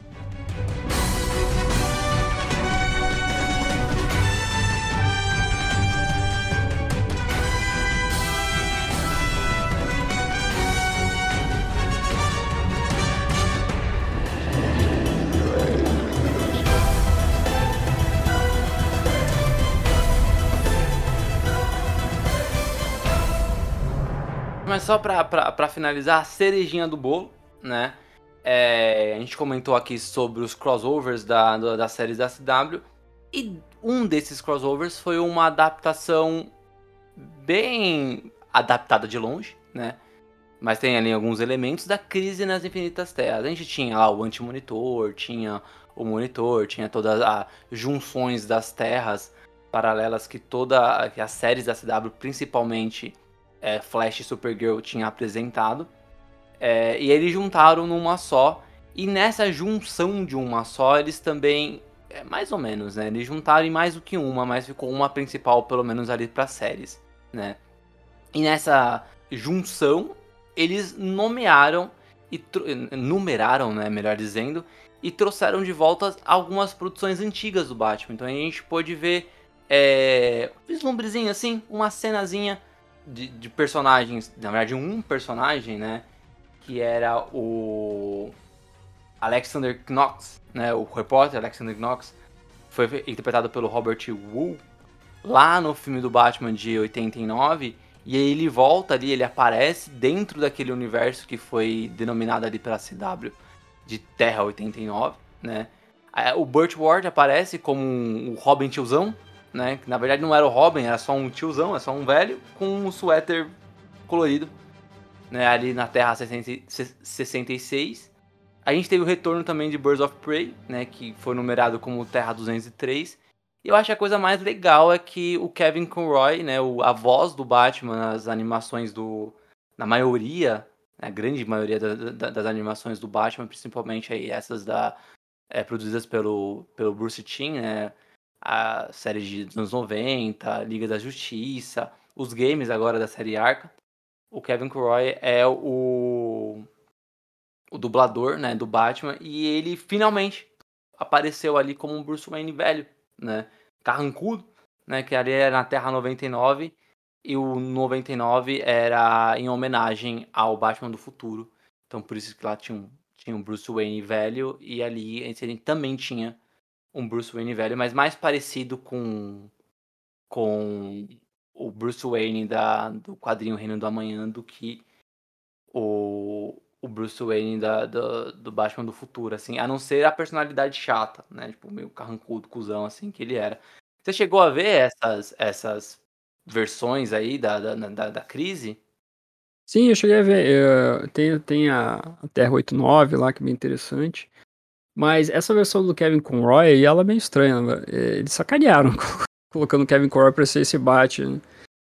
Só pra, pra, pra finalizar, a cerejinha do bolo, né? É, a gente comentou aqui sobre os crossovers da, da, das séries da CW. E um desses crossovers foi uma adaptação bem adaptada de longe, né? Mas tem ali alguns elementos da crise nas infinitas terras. A gente tinha lá o anti-monitor, tinha o monitor, tinha todas as junções das terras paralelas que toda que as séries da CW principalmente é, Flash e Supergirl tinha apresentado. É, e eles juntaram numa só. E nessa junção de uma só, eles também. É, mais ou menos, né? Eles juntaram em mais do que uma, mas ficou uma principal, pelo menos ali para séries, né? E nessa junção, eles nomearam e numeraram, né, melhor dizendo, e trouxeram de volta algumas produções antigas do Batman. Então a gente pôde ver é, um vislumbrezinho assim, uma cenazinha de, de, personagens, na verdade um personagem, né, que era o Alexander Knox, né, o repórter Alexander Knox, foi interpretado pelo Robert Wu lá no filme do Batman de 89 E aí ele volta ali, ele aparece dentro daquele universo que foi denominado ali pela CW de Terra 89, né? O Burt Ward aparece como um, Robin tiozão, né? Que na verdade não era o Robin, era só um tiozão, é só um velho com um suéter colorido, né? Ali na Terra 66. A gente teve o retorno também de Birds of Prey, né? Que foi numerado como Terra 203. E eu acho que a coisa mais legal é que o Kevin Conroy, né, o, a voz do Batman nas animações do. Na maioria, a grande maioria da, da, das animações do Batman, principalmente aí essas da, é, produzidas pelo, pelo Bruce Timm, né, a série de anos 90, Liga da Justiça, os games agora da série Arca. O Kevin Conroy é o, o dublador né, do Batman e ele finalmente apareceu ali como um Bruce Wayne velho né? Carrancudo, né? Que ali era na Terra 99 e o 99 era em homenagem ao Batman do futuro. Então por isso que lá tinha um, tinha um Bruce Wayne velho e ali gente também tinha um Bruce Wayne velho, mas mais parecido com com o Bruce Wayne da, do quadrinho Reino do Amanhã do que o, o Bruce Wayne da, do, do Batman do futuro, assim, a não ser a personalidade chata, né? Tipo, meio carrancudo, cuzão, assim, que ele era. Você chegou a ver essas, essas versões aí da, da, da, da crise? Sim, eu cheguei a ver. Eu, tem, tem a, a Terra 89 lá, que é bem interessante. Mas essa versão do Kevin Conroy, ela é meio estranha. Né? Eles sacanearam colocando o Kevin Conroy pra ser esse Batman.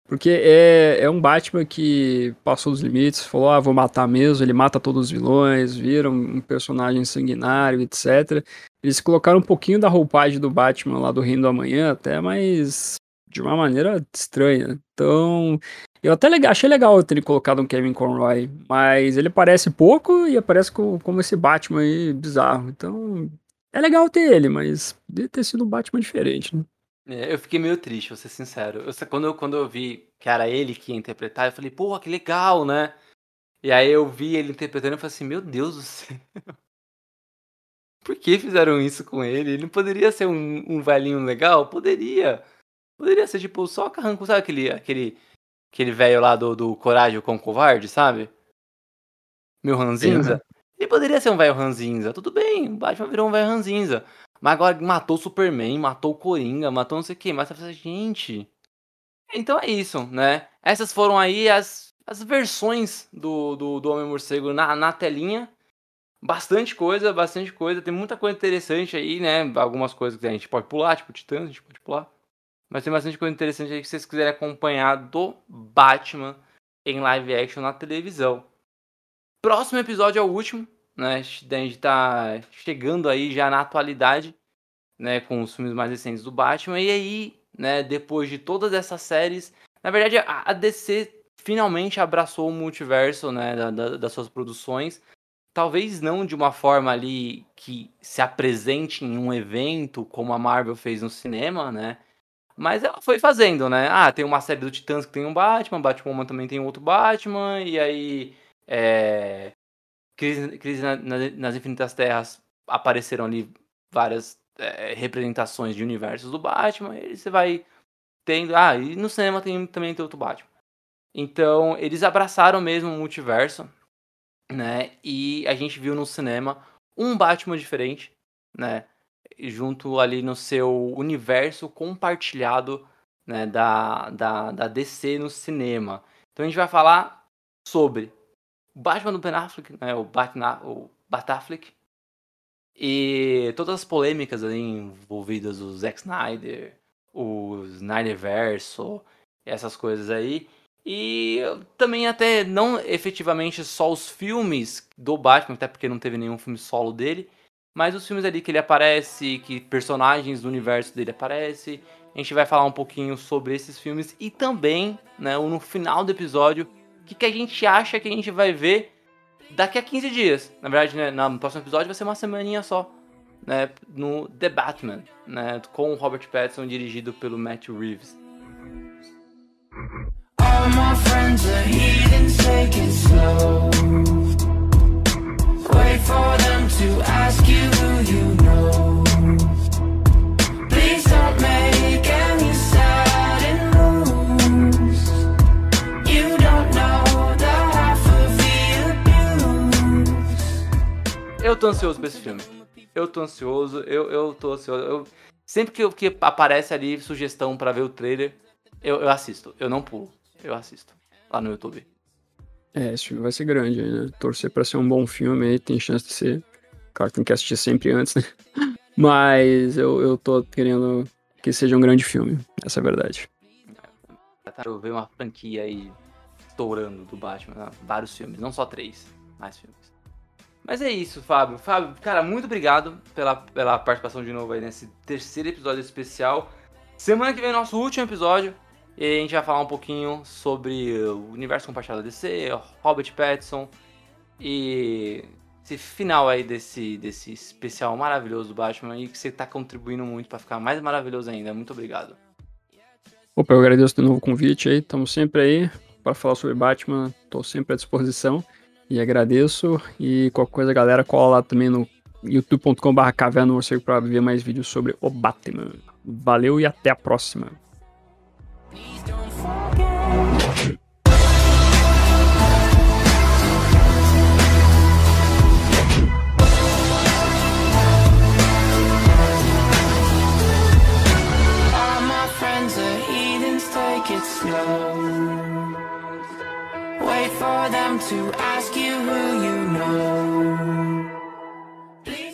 Porque é, é um Batman que passou dos limites, falou, ah, vou matar mesmo, ele mata todos os vilões, vira um, um personagem sanguinário, etc. Eles colocaram um pouquinho da roupagem do Batman lá do Reino do Amanhã, até, mas de uma maneira estranha. Então, eu até achei legal ter colocado um Kevin Conroy, mas ele aparece pouco e aparece como, esse Batman aí bizarro. Então, é legal ter ele, mas poderia ter sido um Batman diferente, né? É, eu fiquei meio triste, vou ser sincero. Eu, quando, eu, quando eu vi que era ele que ia interpretar, eu falei, pô, que legal, né? E aí eu vi ele interpretando e falei assim, meu Deus do céu. Por que fizeram isso com ele? Ele não poderia ser um, um velhinho legal? Poderia. Poderia ser tipo só carranco, sabe aquele aquele aquele velho lá do, do Coragem com o Covarde, sabe? Meu ranzinza. Ele poderia ser um velho ranzinza. Tudo bem, o Batman virou um velho ranzinza. Mas agora matou o Superman, matou o Coringa, matou não sei o que. Mas você fala, gente. Então é isso, né? Essas foram aí as, as versões do, do, do Homem-Morcego na, na telinha. Bastante coisa, bastante coisa. Tem muita coisa interessante aí, né? Algumas coisas que a gente pode pular, tipo Titãs, a gente pode pular. Mas tem bastante coisa interessante aí que vocês quiserem acompanhar do Batman em live action na televisão. Próximo episódio é o último, né? A gente tá chegando aí já na atualidade, né? Com os filmes mais recentes do Batman. E aí, né? Depois de todas essas séries, na verdade a DC finalmente abraçou o multiverso, né? Da, da, das suas produções. Talvez não de uma forma ali que se apresente em um evento como a Marvel fez no cinema, né? Mas ela foi fazendo, né? Ah, tem uma série do Titãs que tem um Batman, Batman também tem outro Batman, e aí é, Crise, Crise na, na, nas Infinitas Terras apareceram ali várias é, representações de universos do Batman, e você vai tendo. Ah, e no cinema tem, também tem outro Batman. Então, eles abraçaram mesmo o multiverso, né? E a gente viu no cinema um Batman diferente, né? Junto ali no seu universo compartilhado né, da, da, da DC no cinema. Então a gente vai falar sobre o Batman do Ben Affleck, né, o, Batman, o Batafleck, e todas as polêmicas ali envolvidas, o Zack Snyder, o Snyderverso, essas coisas aí. E também até não efetivamente só os filmes do Batman, até porque não teve nenhum filme solo dele, mas os filmes ali que ele aparece, que personagens do universo dele aparecem. A gente vai falar um pouquinho sobre esses filmes e também, né, no final do episódio, o que, que a gente acha que a gente vai ver daqui a 15 dias. Na verdade, né, no próximo episódio vai ser uma semaninha só. Né, no The Batman, né, com o Robert Pattinson, dirigido pelo Matt Reeves. All my friends are heathens, take it slow. Wait for them to ask you who you know Please don't make any sudden moves You don't know the half of the abuse Eu tô ansioso pra esse filme. Eu tô ansioso, eu, eu tô ansioso. Eu, sempre que, que aparece ali sugestão para ver o trailer, eu, eu assisto. Eu não pulo, eu assisto lá no YouTube. É, esse filme vai ser grande, né? Torcer pra ser um bom filme aí, tem chance de ser. Claro tem que assistir sempre antes, né? Mas eu, eu tô querendo que seja um grande filme, essa é a verdade. Eu ver uma franquia aí estourando do Batman, né? vários filmes, não só três, mais filmes. Mas é isso, Fábio. Fábio, cara, muito obrigado pela, pela participação de novo aí nesse terceiro episódio especial. Semana que vem, nosso último episódio. E a gente vai falar um pouquinho sobre o universo compartilhado DC, Robert Pattinson e esse final aí desse, desse especial maravilhoso do Batman e que você está contribuindo muito para ficar mais maravilhoso ainda. Muito obrigado. Opa, eu agradeço de novo o convite aí. Estamos sempre aí para falar sobre Batman. Estou sempre à disposição. E agradeço. E qualquer coisa, galera, cola lá também no youtube.com.br caverna morcego para ver mais vídeos sobre o Batman. Valeu e até a próxima.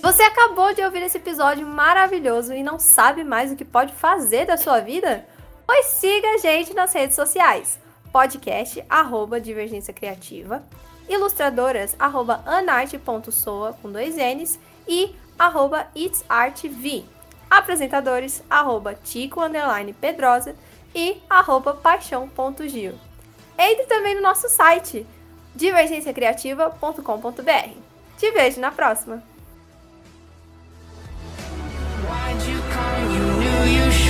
Você acabou de ouvir esse episódio maravilhoso e não sabe mais o que pode fazer da sua vida? Pois siga a gente nas redes sociais. Podcast, arroba Divergência Criativa, ilustradoras, arroba anarte.soa, com dois N's, e arroba itsartv. Apresentadores, arroba Tico, underline Pedrosa, e arroba paixão.gil. Entre também no nosso site, divergenciacriativa.com.br. Te vejo na próxima!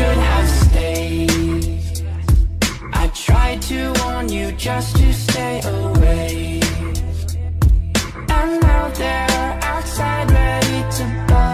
I tried to warn you just to stay away. And now they're outside ready to bust